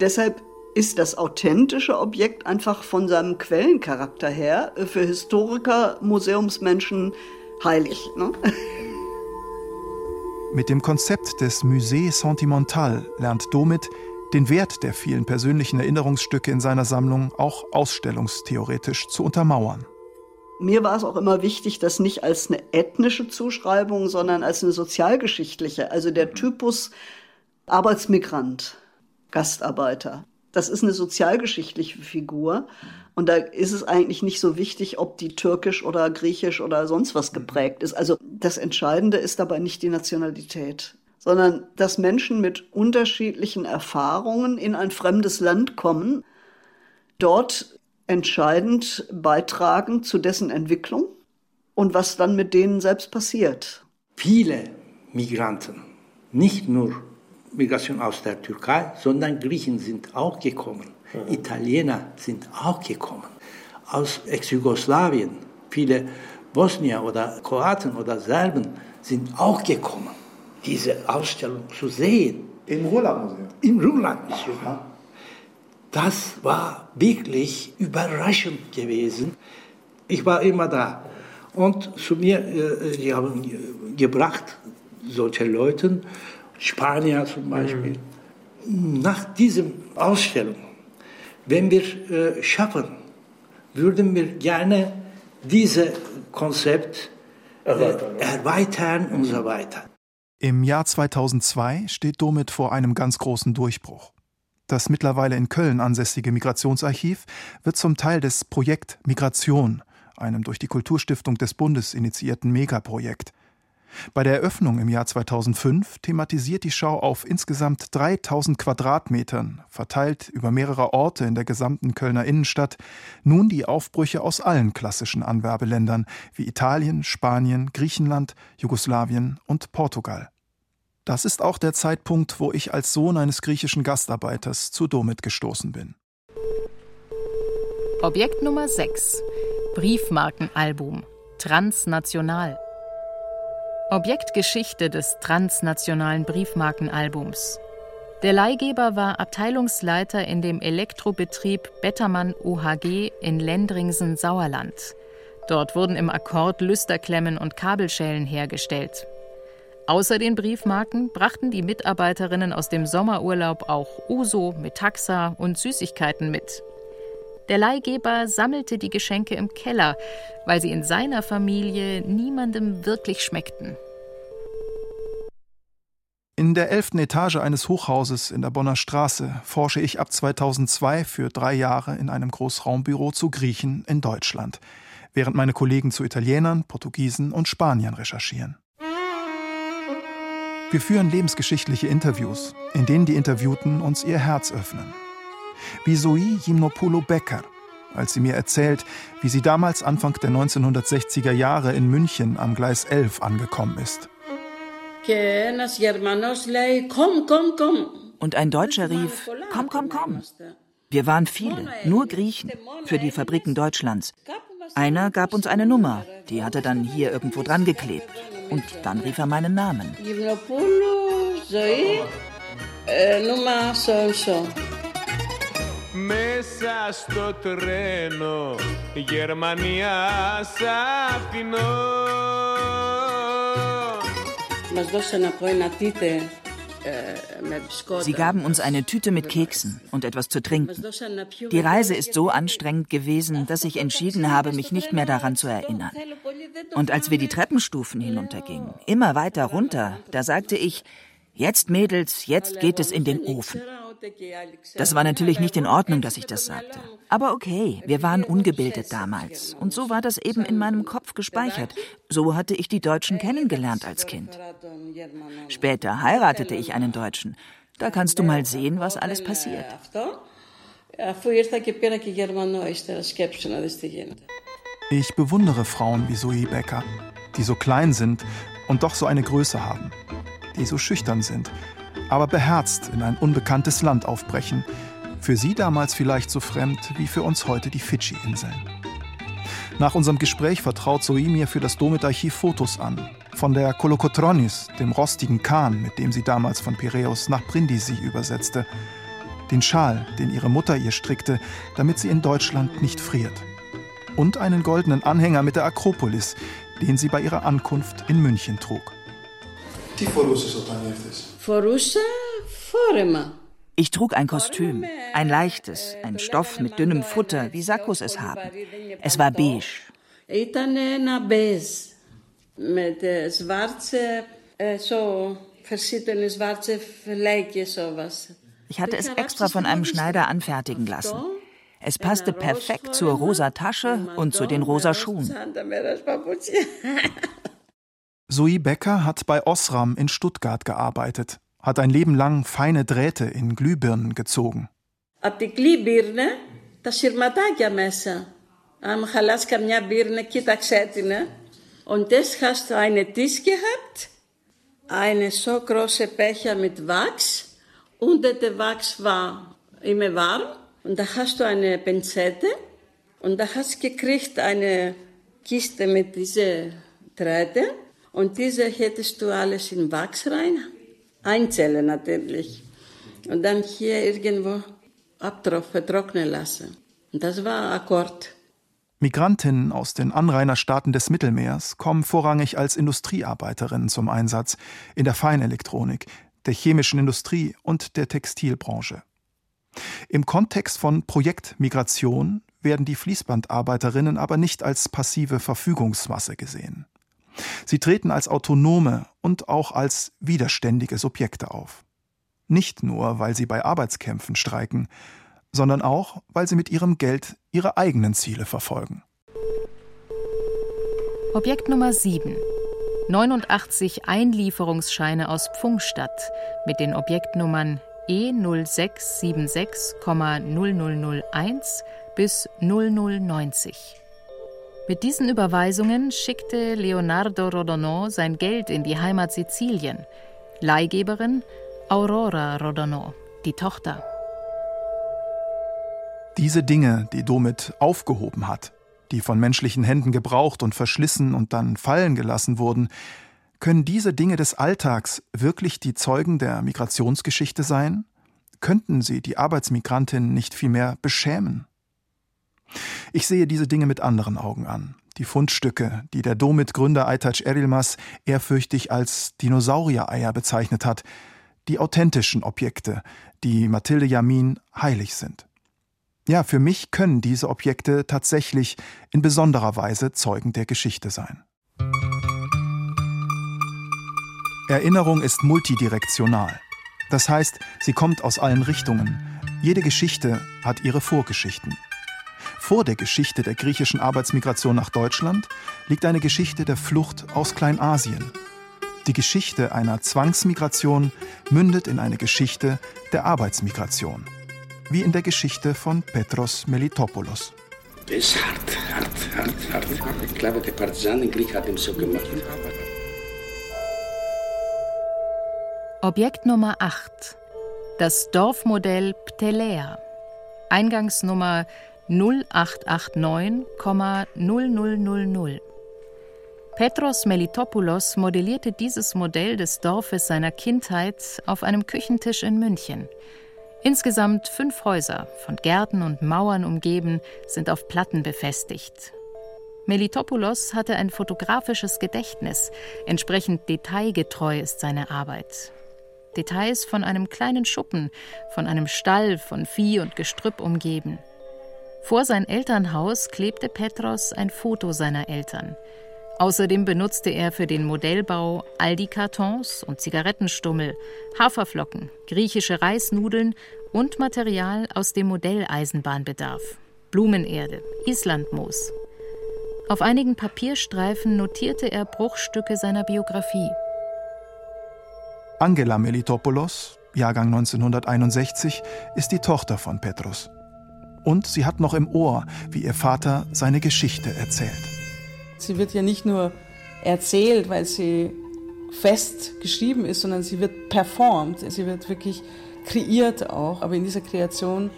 [SPEAKER 10] Deshalb ist das authentische Objekt einfach von seinem Quellencharakter her für Historiker, Museumsmenschen heilig. Ne? <laughs>
[SPEAKER 5] Mit dem Konzept des Musée Sentimental lernt Domit den Wert der vielen persönlichen Erinnerungsstücke in seiner Sammlung auch ausstellungstheoretisch zu untermauern.
[SPEAKER 10] Mir war es auch immer wichtig, das nicht als eine ethnische Zuschreibung, sondern als eine sozialgeschichtliche, also der Typus Arbeitsmigrant, Gastarbeiter. Das ist eine sozialgeschichtliche Figur. Und da ist es eigentlich nicht so wichtig, ob die türkisch oder griechisch oder sonst was geprägt ist. Also das Entscheidende ist dabei nicht die Nationalität, sondern dass Menschen mit unterschiedlichen Erfahrungen in ein fremdes Land kommen, dort entscheidend beitragen zu dessen Entwicklung und was dann mit denen selbst passiert.
[SPEAKER 7] Viele Migranten, nicht nur Migration aus der Türkei, sondern Griechen sind auch gekommen. Mhm. Italiener sind auch gekommen. aus Ex-Jugoslawien, viele Bosnier oder Kroaten oder Serben sind auch gekommen, diese Ausstellung zu sehen.
[SPEAKER 8] Im Ruhrlandmuseum?
[SPEAKER 7] Im Ruhrlandmuseum. Das war wirklich überraschend gewesen. Ich war immer da. Und zu mir, äh, die haben gebracht, solche Leute, Spanier zum Beispiel. Mhm. Nach diesem Ausstellung, wenn wir äh, schaffen, würden wir gerne dieses Konzept äh, erweitern, erweitern und so weiter.
[SPEAKER 5] Im Jahr 2002 steht Domit vor einem ganz großen Durchbruch. Das mittlerweile in Köln ansässige Migrationsarchiv wird zum Teil des Projekt Migration, einem durch die Kulturstiftung des Bundes initiierten Megaprojekt. Bei der Eröffnung im Jahr 2005 thematisiert die Schau auf insgesamt 3000 Quadratmetern, verteilt über mehrere Orte in der gesamten Kölner Innenstadt, nun die Aufbrüche aus allen klassischen Anwerbeländern wie Italien, Spanien, Griechenland, Jugoslawien und Portugal. Das ist auch der Zeitpunkt, wo ich als Sohn eines griechischen Gastarbeiters zu Domit gestoßen bin.
[SPEAKER 9] Objekt Nummer 6. Briefmarkenalbum. Transnational. Objektgeschichte des transnationalen Briefmarkenalbums. Der Leihgeber war Abteilungsleiter in dem Elektrobetrieb Bettermann OHG in Lendringsen, Sauerland. Dort wurden im Akkord Lüsterklemmen und Kabelschellen hergestellt. Außer den Briefmarken brachten die Mitarbeiterinnen aus dem Sommerurlaub auch Uso, Metaxa und Süßigkeiten mit. Der Leihgeber sammelte die Geschenke im Keller, weil sie in seiner Familie niemandem wirklich schmeckten.
[SPEAKER 5] In der elften Etage eines Hochhauses in der Bonner Straße forsche ich ab 2002 für drei Jahre in einem Großraumbüro zu Griechen in Deutschland, während meine Kollegen zu Italienern, Portugiesen und Spaniern recherchieren. Wir führen lebensgeschichtliche Interviews, in denen die Interviewten uns ihr Herz öffnen. Wie Zoe Gymnopoulou Becker, als sie mir erzählt, wie sie damals Anfang der 1960er Jahre in München am Gleis 11 angekommen ist.
[SPEAKER 1] Und ein Deutscher rief, komm, komm, komm. Wir waren viele, nur Griechen, für die Fabriken Deutschlands. Einer gab uns eine Nummer, die hatte dann hier irgendwo dran geklebt. Und dann rief er meinen Namen. Nummer so so Μέσα στο τρένο Γερμανία σ' αφήνω Μας δώσανε από ένα τίτε Sie gaben uns eine Tüte mit Keksen und etwas zu trinken. Die Reise ist so anstrengend gewesen, dass ich entschieden habe, mich nicht mehr daran zu erinnern. Und als wir die Treppenstufen hinuntergingen, immer weiter runter, da sagte ich, jetzt Mädels, jetzt geht es in den Ofen. Das war natürlich nicht in Ordnung, dass ich das sagte. Aber okay, wir waren ungebildet damals. Und so war das eben in meinem Kopf gespeichert. So hatte ich die Deutschen kennengelernt als Kind. Später heiratete ich einen Deutschen. Da kannst du mal sehen, was alles passiert.
[SPEAKER 5] Ich bewundere Frauen wie Zoe Becker, die so klein sind und doch so eine Größe haben, die so schüchtern sind aber beherzt in ein unbekanntes Land aufbrechen. Für sie damals vielleicht so fremd wie für uns heute die Fidschi-Inseln. Nach unserem Gespräch vertraut Zoe mir für das Domit-Archiv Fotos an. Von der Kolokotronis, dem rostigen Kahn, mit dem sie damals von Piräus nach Brindisi übersetzte. Den Schal, den ihre Mutter ihr strickte, damit sie in Deutschland nicht friert. Und einen goldenen Anhänger mit der Akropolis, den sie bei ihrer Ankunft in München trug.
[SPEAKER 1] Τι φορούσες όταν ήρθες? Φορούσα φόρεμα. Ich trug ein Kostüm, ein leichtes, ein Stoff mit dünnem Futter, wie Sakkos es haben. Es war beige. Ήταν ένα μπέζ με schwarze, so verschiedene schwarze Flecke sowas. Ich hatte es extra von einem Schneider anfertigen lassen. Es passte perfekt zur rosa Tasche und zu den rosa Schuhen.
[SPEAKER 5] Zoe Becker hat bei Osram in Stuttgart gearbeitet, hat ein Leben lang feine Drähte in Glühbirnen gezogen.
[SPEAKER 11] Ab die Glühbirne, τα σειρματάκια μέσα. Αν χαλάς καμιά μπύρνε, κοίταξέ την. Und das hast du eine Tisch gehabt, eine so große Becher mit Wachs. Unter der Wachs war immer warm. Und da hast du eine Pinzette Und da hast du gekriegt eine Kiste mit dieser Drähte und diese hättest du alles in Wachs rein, einzählen natürlich. Und dann hier irgendwo abtropfen, trocknen lassen. Und das war Akkord.
[SPEAKER 5] Migrantinnen aus den Anrainerstaaten des Mittelmeers kommen vorrangig als Industriearbeiterinnen zum Einsatz in der Feinelektronik, der chemischen Industrie und der Textilbranche. Im Kontext von Projektmigration werden die Fließbandarbeiterinnen aber nicht als passive Verfügungsmasse gesehen. Sie treten als autonome und auch als widerständige Subjekte auf. Nicht nur, weil sie bei Arbeitskämpfen streiken, sondern auch, weil sie mit ihrem Geld ihre eigenen Ziele verfolgen.
[SPEAKER 9] Objekt Nummer 7. 89 Einlieferungsscheine aus Pfungstadt mit den Objektnummern E0676,0001 bis 0090. Mit diesen Überweisungen schickte Leonardo Rodonò sein Geld in die Heimat Sizilien. Leihgeberin Aurora Rodonò, die Tochter.
[SPEAKER 5] Diese Dinge, die Domit aufgehoben hat, die von menschlichen Händen gebraucht und verschlissen und dann fallen gelassen wurden, können diese Dinge des Alltags wirklich die Zeugen der Migrationsgeschichte sein? Könnten sie die Arbeitsmigrantinnen nicht vielmehr beschämen? Ich sehe diese Dinge mit anderen Augen an. Die Fundstücke, die der Domit-Gründer Aytac Erilmas ehrfürchtig als Dinosaurier-Eier bezeichnet hat, die authentischen Objekte, die Mathilde Jamin heilig sind. Ja, für mich können diese Objekte tatsächlich in besonderer Weise Zeugen der Geschichte sein. Erinnerung ist multidirektional. Das heißt, sie kommt aus allen Richtungen. Jede Geschichte hat ihre Vorgeschichten. Vor der Geschichte der griechischen Arbeitsmigration nach Deutschland liegt eine Geschichte der Flucht aus Kleinasien. Die Geschichte einer Zwangsmigration mündet in eine Geschichte der Arbeitsmigration wie in der Geschichte von Petros Melitopoulos.
[SPEAKER 12] Das ist hart, hart, hart, hart. Ich glaube, der Partisanenkrieg hat ihm so gemacht.
[SPEAKER 9] Objekt Nummer 8. Das Dorfmodell Ptelea. Eingangsnummer 0889,0000. Petros Melitopoulos modellierte dieses Modell des Dorfes seiner Kindheit auf einem Küchentisch in München. Insgesamt fünf Häuser, von Gärten und Mauern umgeben, sind auf Platten befestigt. Melitopoulos hatte ein fotografisches Gedächtnis, entsprechend detailgetreu ist seine Arbeit. Details von einem kleinen Schuppen, von einem Stall, von Vieh und Gestrüpp umgeben. Vor sein Elternhaus klebte Petros ein Foto seiner Eltern. Außerdem benutzte er für den Modellbau Aldi-Kartons und Zigarettenstummel, Haferflocken, griechische Reisnudeln und Material aus dem Modelleisenbahnbedarf, Blumenerde, Islandmoos. Auf einigen Papierstreifen notierte er Bruchstücke seiner Biografie.
[SPEAKER 5] Angela Melitopoulos, Jahrgang 1961, ist die Tochter von Petros. Und sie hat noch im Ohr, wie ihr Vater seine Geschichte erzählt.
[SPEAKER 13] Sie wird ja nicht nur erzählt, weil sie fest geschrieben ist, sondern sie wird performt. Sie wird wirklich kreiert auch. Aber in dieser Kreation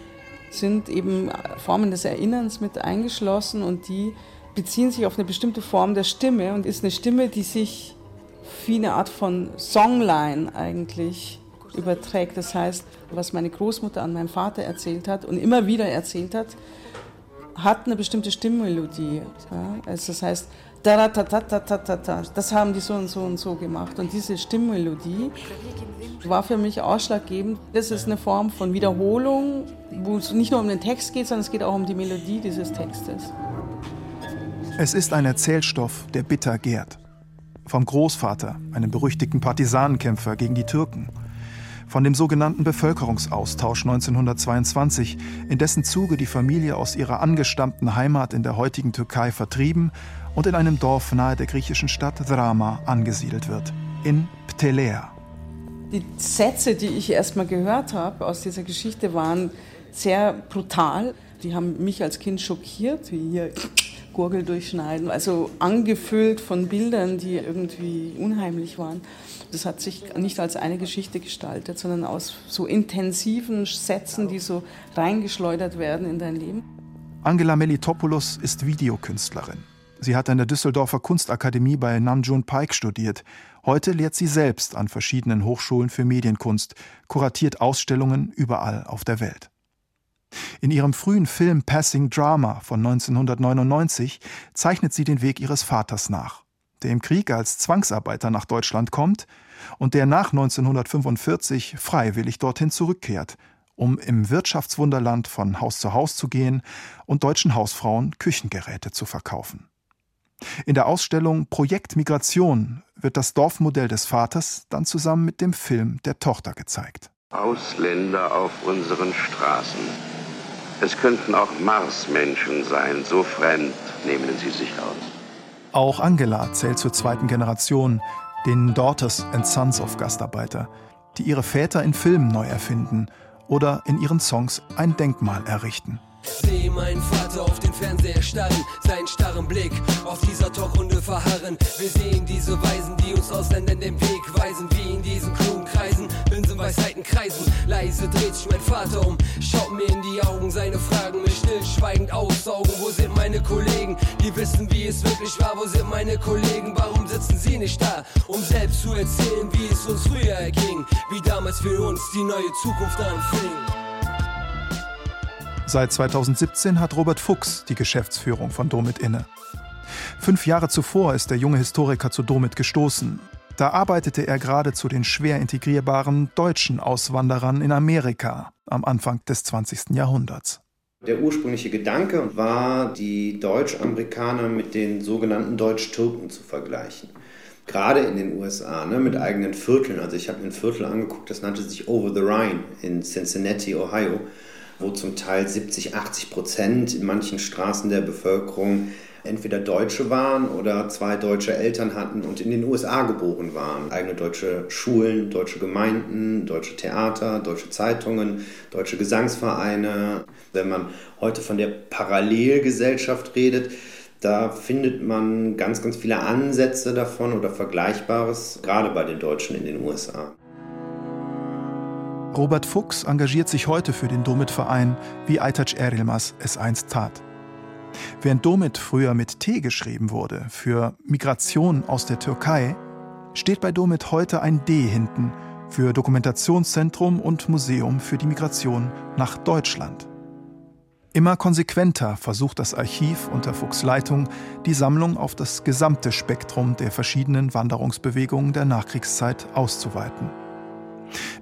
[SPEAKER 13] sind eben Formen des Erinnerns mit eingeschlossen und die beziehen sich auf eine bestimmte Form der Stimme und ist eine Stimme, die sich wie eine Art von Songline eigentlich überträgt. Das heißt, was meine Großmutter an meinem Vater erzählt hat und immer wieder erzählt hat, hat eine bestimmte Stimmmelodie. Ja? Also das heißt, das haben die so und so und so gemacht. Und diese Stimmmelodie war für mich ausschlaggebend. Das ist eine Form von Wiederholung, wo es nicht nur um den Text geht, sondern es geht auch um die Melodie dieses Textes.
[SPEAKER 5] Es ist ein Erzählstoff, der bitter gärt. Vom Großvater, einem berüchtigten Partisanenkämpfer gegen die Türken, von dem sogenannten Bevölkerungsaustausch 1922, in dessen Zuge die Familie aus ihrer angestammten Heimat in der heutigen Türkei vertrieben und in einem Dorf nahe der griechischen Stadt Drama angesiedelt wird, in Ptelea.
[SPEAKER 13] Die Sätze, die ich erstmal gehört habe aus dieser Geschichte, waren sehr brutal. Die haben mich als Kind schockiert, wie hier Gurgel durchschneiden, also angefüllt von Bildern, die irgendwie unheimlich waren. Das hat sich nicht als eine Geschichte gestaltet, sondern aus so intensiven Sätzen, die so reingeschleudert werden in dein Leben.
[SPEAKER 5] Angela Melitopoulos ist Videokünstlerin. Sie hat an der Düsseldorfer Kunstakademie bei Namjoon Paik studiert. Heute lehrt sie selbst an verschiedenen Hochschulen für Medienkunst, kuratiert Ausstellungen überall auf der Welt. In ihrem frühen Film Passing Drama von 1999 zeichnet sie den Weg ihres Vaters nach, der im Krieg als Zwangsarbeiter nach Deutschland kommt und der nach 1945 freiwillig dorthin zurückkehrt, um im Wirtschaftswunderland von Haus zu Haus zu gehen und deutschen Hausfrauen Küchengeräte zu verkaufen. In der Ausstellung Projekt Migration wird das Dorfmodell des Vaters dann zusammen mit dem Film der Tochter gezeigt.
[SPEAKER 14] Ausländer auf unseren Straßen. Es könnten auch Marsmenschen sein, so fremd nehmen sie sich aus.
[SPEAKER 5] Auch Angela zählt zur zweiten Generation, den Daughters and Sons of Gastarbeiter, die ihre Väter in Filmen neu erfinden oder in ihren Songs ein Denkmal errichten.
[SPEAKER 15] Seh meinen Vater auf den Fernseher starren, seinen starren Blick auf dieser Talkrunde verharren. Wir sehen diese Weisen, die uns Ausländern den Weg weisen, wie in diesen klugen Kreisen, Binsenweisheiten kreisen. Leise dreht sich mein Vater um, schaut mir in die Augen, seine Fragen mir stillschweigend aussaugen. Wo sind meine Kollegen, die wissen, wie es wirklich war? Wo sind meine Kollegen, warum sitzen sie nicht da? Um selbst zu erzählen, wie es uns früher erging, wie damals für uns die neue Zukunft anfing.
[SPEAKER 5] Seit 2017 hat Robert Fuchs die Geschäftsführung von Domit inne. Fünf Jahre zuvor ist der junge Historiker zu Domit gestoßen. Da arbeitete er gerade zu den schwer integrierbaren deutschen Auswanderern in Amerika am Anfang des 20. Jahrhunderts.
[SPEAKER 16] Der ursprüngliche Gedanke war, die Deutsch-Amerikaner mit den sogenannten Deutsch-Türken zu vergleichen. Gerade in den USA, ne, mit eigenen Vierteln. Also ich habe mir ein Viertel angeguckt, das nannte sich Over the Rhine in Cincinnati, Ohio wo zum Teil 70, 80 Prozent in manchen Straßen der Bevölkerung entweder Deutsche waren oder zwei deutsche Eltern hatten und in den USA geboren waren. Eigene deutsche Schulen, deutsche Gemeinden, deutsche Theater, deutsche Zeitungen, deutsche Gesangsvereine. Wenn man heute von der Parallelgesellschaft redet, da findet man ganz, ganz viele Ansätze davon oder Vergleichbares, gerade bei den Deutschen in den USA.
[SPEAKER 5] Robert Fuchs engagiert sich heute für den Domit-Verein, wie Aytac Erilmaz es einst tat. Während Domit früher mit T geschrieben wurde, für Migration aus der Türkei, steht bei Domit heute ein D hinten für Dokumentationszentrum und Museum für die Migration nach Deutschland. Immer konsequenter versucht das Archiv unter Fuchs Leitung, die Sammlung auf das gesamte Spektrum der verschiedenen Wanderungsbewegungen der Nachkriegszeit auszuweiten.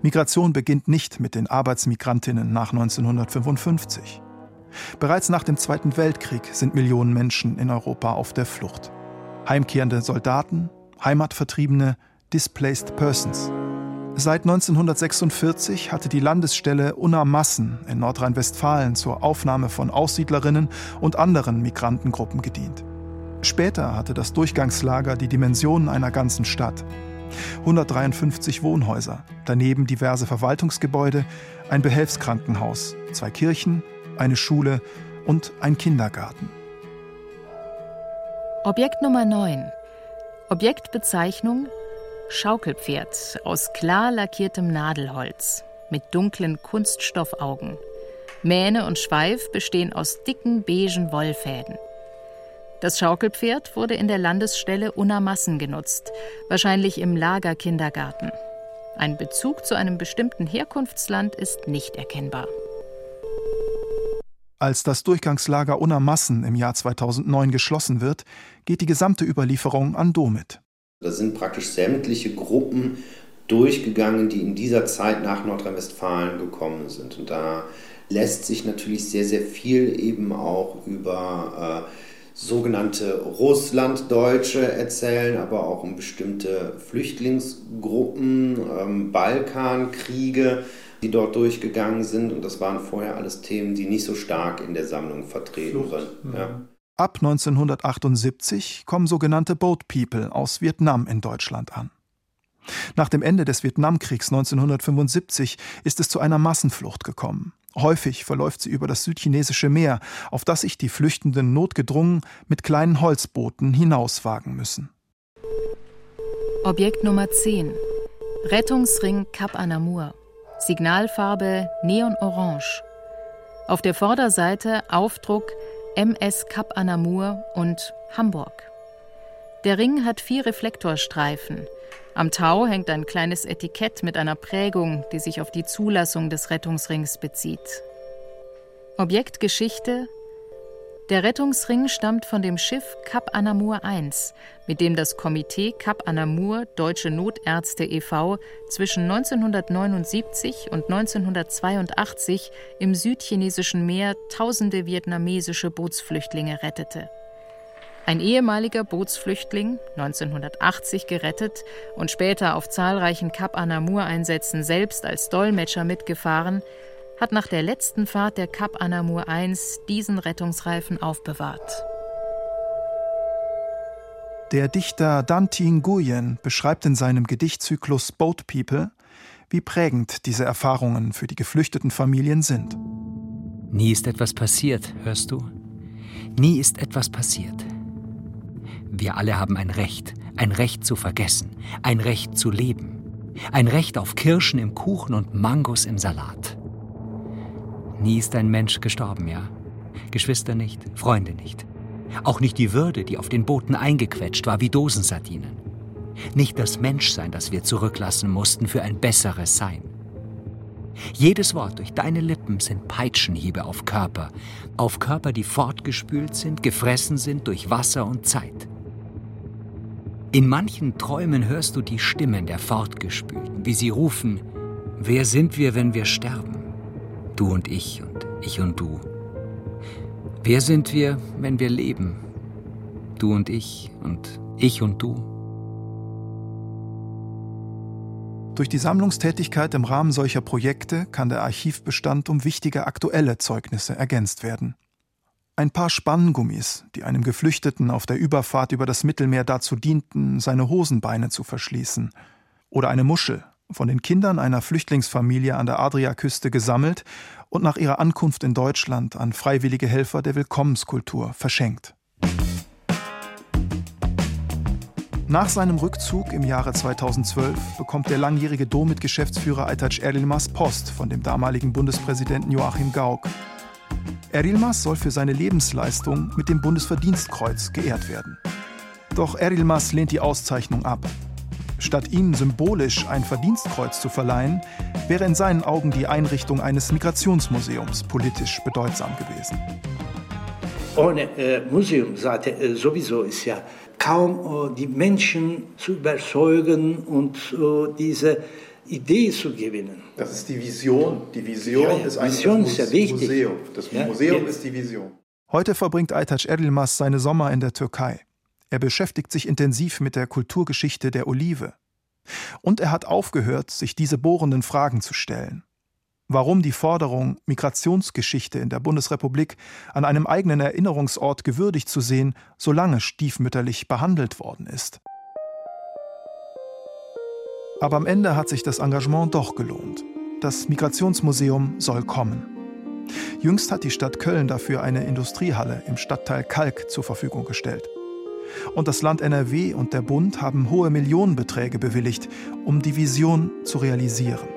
[SPEAKER 5] Migration beginnt nicht mit den Arbeitsmigrantinnen nach 1955. Bereits nach dem Zweiten Weltkrieg sind Millionen Menschen in Europa auf der Flucht. Heimkehrende Soldaten, Heimatvertriebene, Displaced Persons. Seit 1946 hatte die Landesstelle Unna Massen in Nordrhein-Westfalen zur Aufnahme von Aussiedlerinnen und anderen Migrantengruppen gedient. Später hatte das Durchgangslager die Dimensionen einer ganzen Stadt. 153 Wohnhäuser, daneben diverse Verwaltungsgebäude, ein Behelfskrankenhaus, zwei Kirchen, eine Schule und ein Kindergarten.
[SPEAKER 9] Objekt Nummer 9. Objektbezeichnung Schaukelpferd aus klar lackiertem Nadelholz mit dunklen Kunststoffaugen. Mähne und Schweif bestehen aus dicken beigen Wollfäden. Das Schaukelpferd wurde in der Landesstelle Unamassen genutzt, wahrscheinlich im Lagerkindergarten. Ein Bezug zu einem bestimmten Herkunftsland ist nicht erkennbar.
[SPEAKER 5] Als das Durchgangslager Unamassen im Jahr 2009 geschlossen wird, geht die gesamte Überlieferung an Domit.
[SPEAKER 16] Da sind praktisch sämtliche Gruppen durchgegangen, die in dieser Zeit nach Nordrhein-Westfalen gekommen sind. Und da lässt sich natürlich sehr, sehr viel eben auch über äh, sogenannte Russlanddeutsche erzählen, aber auch um bestimmte Flüchtlingsgruppen, ähm, Balkankriege, die dort durchgegangen sind. Und das waren vorher alles Themen, die nicht so stark in der Sammlung vertreten waren. Ja.
[SPEAKER 5] Ab 1978 kommen sogenannte Boat People aus Vietnam in Deutschland an. Nach dem Ende des Vietnamkriegs 1975 ist es zu einer Massenflucht gekommen. Häufig verläuft sie über das südchinesische Meer, auf das sich die Flüchtenden notgedrungen mit kleinen Holzbooten hinauswagen müssen.
[SPEAKER 9] Objekt Nummer 10. Rettungsring Cap Anamur. Signalfarbe Neonorange. Auf der Vorderseite Aufdruck MS Kap Anamur und Hamburg. Der Ring hat vier Reflektorstreifen. Am Tau hängt ein kleines Etikett mit einer Prägung, die sich auf die Zulassung des Rettungsrings bezieht. Objektgeschichte der Rettungsring stammt von dem Schiff Kap Anamur I, mit dem das Komitee Kap Anamur Deutsche Notärzte e.V. zwischen 1979 und 1982 im südchinesischen Meer tausende vietnamesische Bootsflüchtlinge rettete. Ein ehemaliger Bootsflüchtling, 1980 gerettet und später auf zahlreichen Kap Anamur-Einsätzen selbst als Dolmetscher mitgefahren, hat nach der letzten Fahrt der Kap Anamur 1 diesen Rettungsreifen aufbewahrt.
[SPEAKER 5] Der Dichter Danti Nguyen beschreibt in seinem Gedichtzyklus Boat People, wie prägend diese Erfahrungen für die geflüchteten Familien sind.
[SPEAKER 17] Nie ist etwas passiert, hörst du? Nie ist etwas passiert. Wir alle haben ein Recht, ein Recht zu vergessen, ein Recht zu leben, ein Recht auf Kirschen im Kuchen und Mangos im Salat. Nie ist ein Mensch gestorben, ja? Geschwister nicht, Freunde nicht. Auch nicht die Würde, die auf den Booten eingequetscht war wie Dosensardinen. Nicht das Menschsein, das wir zurücklassen mussten für ein besseres Sein. Jedes Wort durch deine Lippen sind Peitschenhiebe auf Körper, auf Körper, die fortgespült sind, gefressen sind durch Wasser und Zeit. In manchen Träumen hörst du die Stimmen der Fortgespülten, wie sie rufen, wer sind wir, wenn wir sterben? Du und ich und ich und du. Wer sind wir, wenn wir leben? Du und ich und ich und du.
[SPEAKER 5] Durch die Sammlungstätigkeit im Rahmen solcher Projekte kann der Archivbestand um wichtige aktuelle Zeugnisse ergänzt werden. Ein paar Spanngummis, die einem Geflüchteten auf der Überfahrt über das Mittelmeer dazu dienten, seine Hosenbeine zu verschließen. Oder eine Muschel, von den Kindern einer Flüchtlingsfamilie an der Adriaküste gesammelt und nach ihrer Ankunft in Deutschland an freiwillige Helfer der Willkommenskultur verschenkt. Nach seinem Rückzug im Jahre 2012 bekommt der langjährige Domit-Geschäftsführer Aytac Erilmas Post von dem damaligen Bundespräsidenten Joachim Gauck. Erilmas soll für seine Lebensleistung mit dem Bundesverdienstkreuz geehrt werden. Doch Erilmas lehnt die Auszeichnung ab Statt ihm symbolisch ein Verdienstkreuz zu verleihen, wäre in seinen Augen die Einrichtung eines Migrationsmuseums politisch bedeutsam gewesen.
[SPEAKER 7] Ohne äh, Museum äh, sowieso ist ja kaum äh, die Menschen zu überzeugen und äh, diese Idee zu gewinnen.
[SPEAKER 8] Das ist die Vision. Die Vision ja, ja. ist ein
[SPEAKER 7] Vision ist ja wichtig.
[SPEAKER 8] Museum. Das ja? Museum ist die Vision.
[SPEAKER 5] Heute verbringt Aytac Erdilmaz seine Sommer in der Türkei. Er beschäftigt sich intensiv mit der Kulturgeschichte der Olive. Und er hat aufgehört, sich diese bohrenden Fragen zu stellen. Warum die Forderung, Migrationsgeschichte in der Bundesrepublik an einem eigenen Erinnerungsort gewürdigt zu sehen, so lange stiefmütterlich behandelt worden ist. Aber am Ende hat sich das Engagement doch gelohnt. Das Migrationsmuseum soll kommen. Jüngst hat die Stadt Köln dafür eine Industriehalle im Stadtteil Kalk zur Verfügung gestellt. Und das Land NRW und der Bund haben hohe Millionenbeträge bewilligt, um die Vision zu realisieren.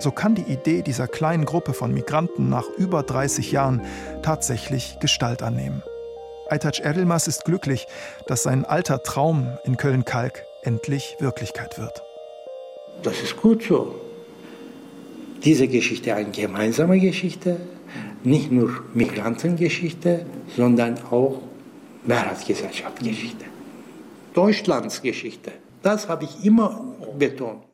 [SPEAKER 5] So kann die Idee dieser kleinen Gruppe von Migranten nach über 30 Jahren tatsächlich Gestalt annehmen. Aytac Erdelmas ist glücklich, dass sein alter Traum in Köln-Kalk endlich Wirklichkeit wird.
[SPEAKER 7] Das ist gut so. Diese Geschichte eine gemeinsame Geschichte, nicht nur Migrantengeschichte, sondern auch Mehrheitsgesellschaftsgeschichte. Deutschlands Geschichte. Das habe ich immer betont.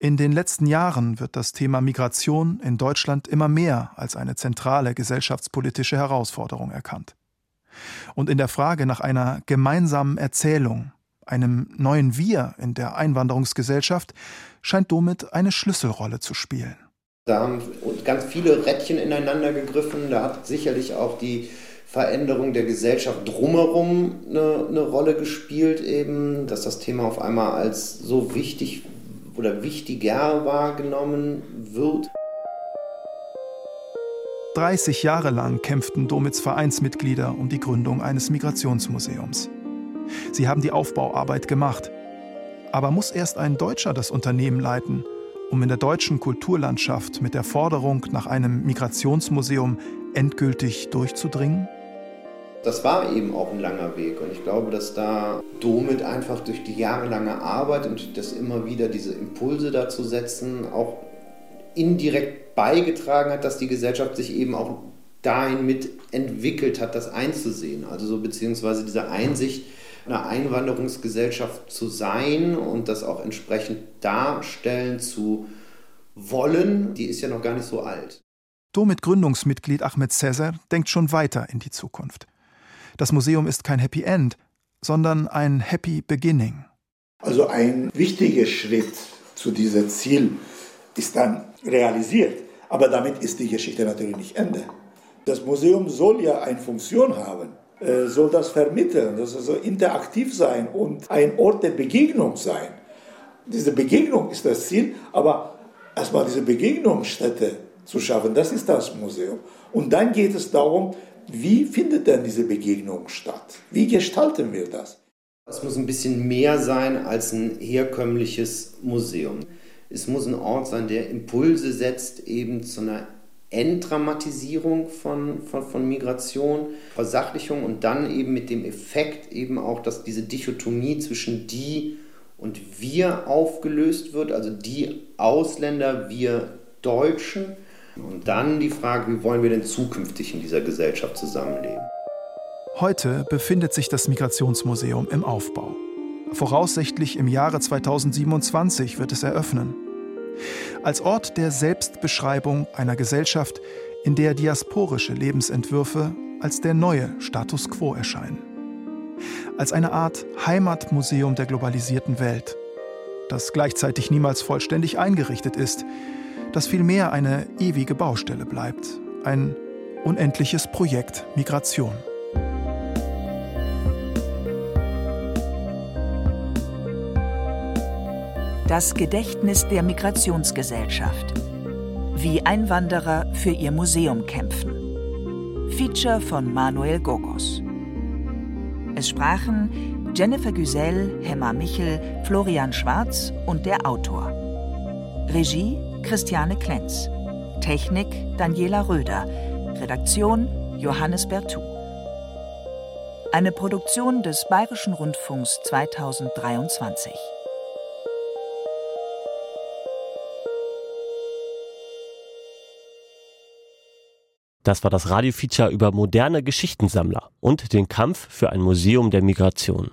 [SPEAKER 5] In den letzten Jahren wird das Thema Migration in Deutschland immer mehr als eine zentrale gesellschaftspolitische Herausforderung erkannt. Und in der Frage nach einer gemeinsamen Erzählung, einem neuen Wir in der Einwanderungsgesellschaft, scheint Domit eine Schlüsselrolle zu spielen.
[SPEAKER 16] Da haben ganz viele Rädchen ineinander gegriffen. Da hat sicherlich auch die Veränderung der Gesellschaft drumherum eine, eine Rolle gespielt, eben, dass das Thema auf einmal als so wichtig oder wichtiger wahrgenommen wird.
[SPEAKER 5] 30 Jahre lang kämpften Domits Vereinsmitglieder um die Gründung eines Migrationsmuseums. Sie haben die Aufbauarbeit gemacht. Aber muss erst ein Deutscher das Unternehmen leiten? um in der deutschen Kulturlandschaft mit der Forderung nach einem Migrationsmuseum endgültig durchzudringen?
[SPEAKER 16] Das war eben auch ein langer Weg und ich glaube, dass da Domit einfach durch die jahrelange Arbeit und das immer wieder diese Impulse dazu setzen, auch indirekt beigetragen hat, dass die Gesellschaft sich eben auch dahin mit entwickelt hat, das einzusehen. Also so beziehungsweise diese Einsicht, einer Einwanderungsgesellschaft zu sein und das auch entsprechend darstellen zu wollen, die ist ja noch gar nicht so alt.
[SPEAKER 5] Domit Gründungsmitglied Ahmed Cäsar denkt schon weiter in die Zukunft. Das Museum ist kein Happy End, sondern ein Happy Beginning.
[SPEAKER 6] Also ein wichtiger Schritt zu diesem Ziel ist dann realisiert. Aber damit ist die Geschichte natürlich nicht Ende. Das Museum soll ja eine Funktion haben, äh, soll das vermitteln, das soll interaktiv sein und ein Ort der Begegnung sein. Diese Begegnung ist das Ziel, aber erstmal diese Begegnungsstätte zu schaffen, das ist das Museum. Und dann geht es darum, wie findet denn diese Begegnung statt? Wie gestalten wir das?
[SPEAKER 16] Es muss ein bisschen mehr sein als ein herkömmliches Museum. Es muss ein Ort sein, der Impulse setzt eben zu einer Entdramatisierung von, von, von Migration, Versachlichung und dann eben mit dem Effekt eben auch, dass diese Dichotomie zwischen die und wir aufgelöst wird, also die Ausländer, wir Deutschen und dann die Frage, wie wollen wir denn zukünftig in dieser Gesellschaft zusammenleben?
[SPEAKER 5] Heute befindet sich das Migrationsmuseum im Aufbau. Voraussichtlich im Jahre 2027 wird es eröffnen. Als Ort der Selbstbeschreibung einer Gesellschaft, in der diasporische Lebensentwürfe als der neue Status quo erscheinen. Als eine Art Heimatmuseum der globalisierten Welt, das gleichzeitig niemals vollständig eingerichtet ist, das vielmehr eine ewige Baustelle bleibt, ein unendliches Projekt Migration.
[SPEAKER 1] Das Gedächtnis der Migrationsgesellschaft. Wie Einwanderer für ihr Museum kämpfen. Feature von Manuel Gogos. Es sprachen Jennifer Güsel, Hemma Michel, Florian Schwarz und der Autor. Regie Christiane Klenz. Technik Daniela Röder. Redaktion Johannes Bertou. Eine Produktion des Bayerischen Rundfunks 2023.
[SPEAKER 3] Das war das Radiofeature über moderne Geschichtensammler und den Kampf für ein Museum der Migration.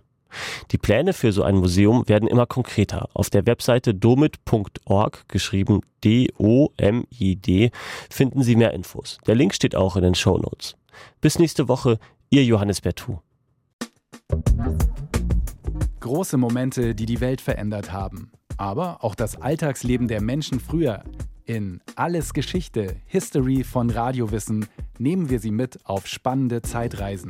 [SPEAKER 3] Die Pläne für so ein Museum werden immer konkreter. Auf der Webseite domit.org, geschrieben D-O-M-I-D, finden Sie mehr Infos. Der Link steht auch in den Show Notes. Bis nächste Woche, Ihr Johannes Bertou.
[SPEAKER 2] Große Momente, die die Welt verändert haben. Aber auch das Alltagsleben der Menschen früher. In Alles Geschichte, History von Radiowissen nehmen wir Sie mit auf spannende Zeitreisen.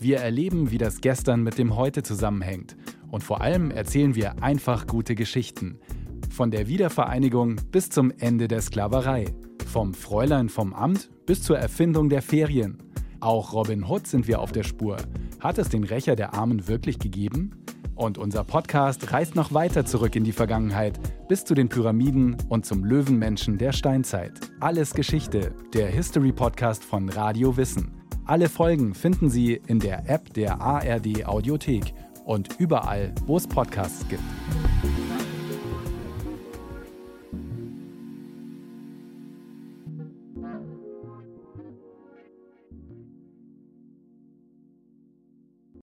[SPEAKER 2] Wir erleben, wie das Gestern mit dem Heute zusammenhängt. Und vor allem erzählen wir einfach gute Geschichten. Von der Wiedervereinigung bis zum Ende der Sklaverei. Vom Fräulein vom Amt bis zur Erfindung der Ferien. Auch Robin Hood sind wir auf der Spur. Hat es den Rächer der Armen wirklich gegeben? Und unser Podcast reist noch weiter zurück in die Vergangenheit, bis zu den Pyramiden und zum Löwenmenschen der Steinzeit. Alles Geschichte, der History Podcast von Radio Wissen. Alle Folgen finden Sie in der App der ARD Audiothek und überall, wo es Podcasts gibt.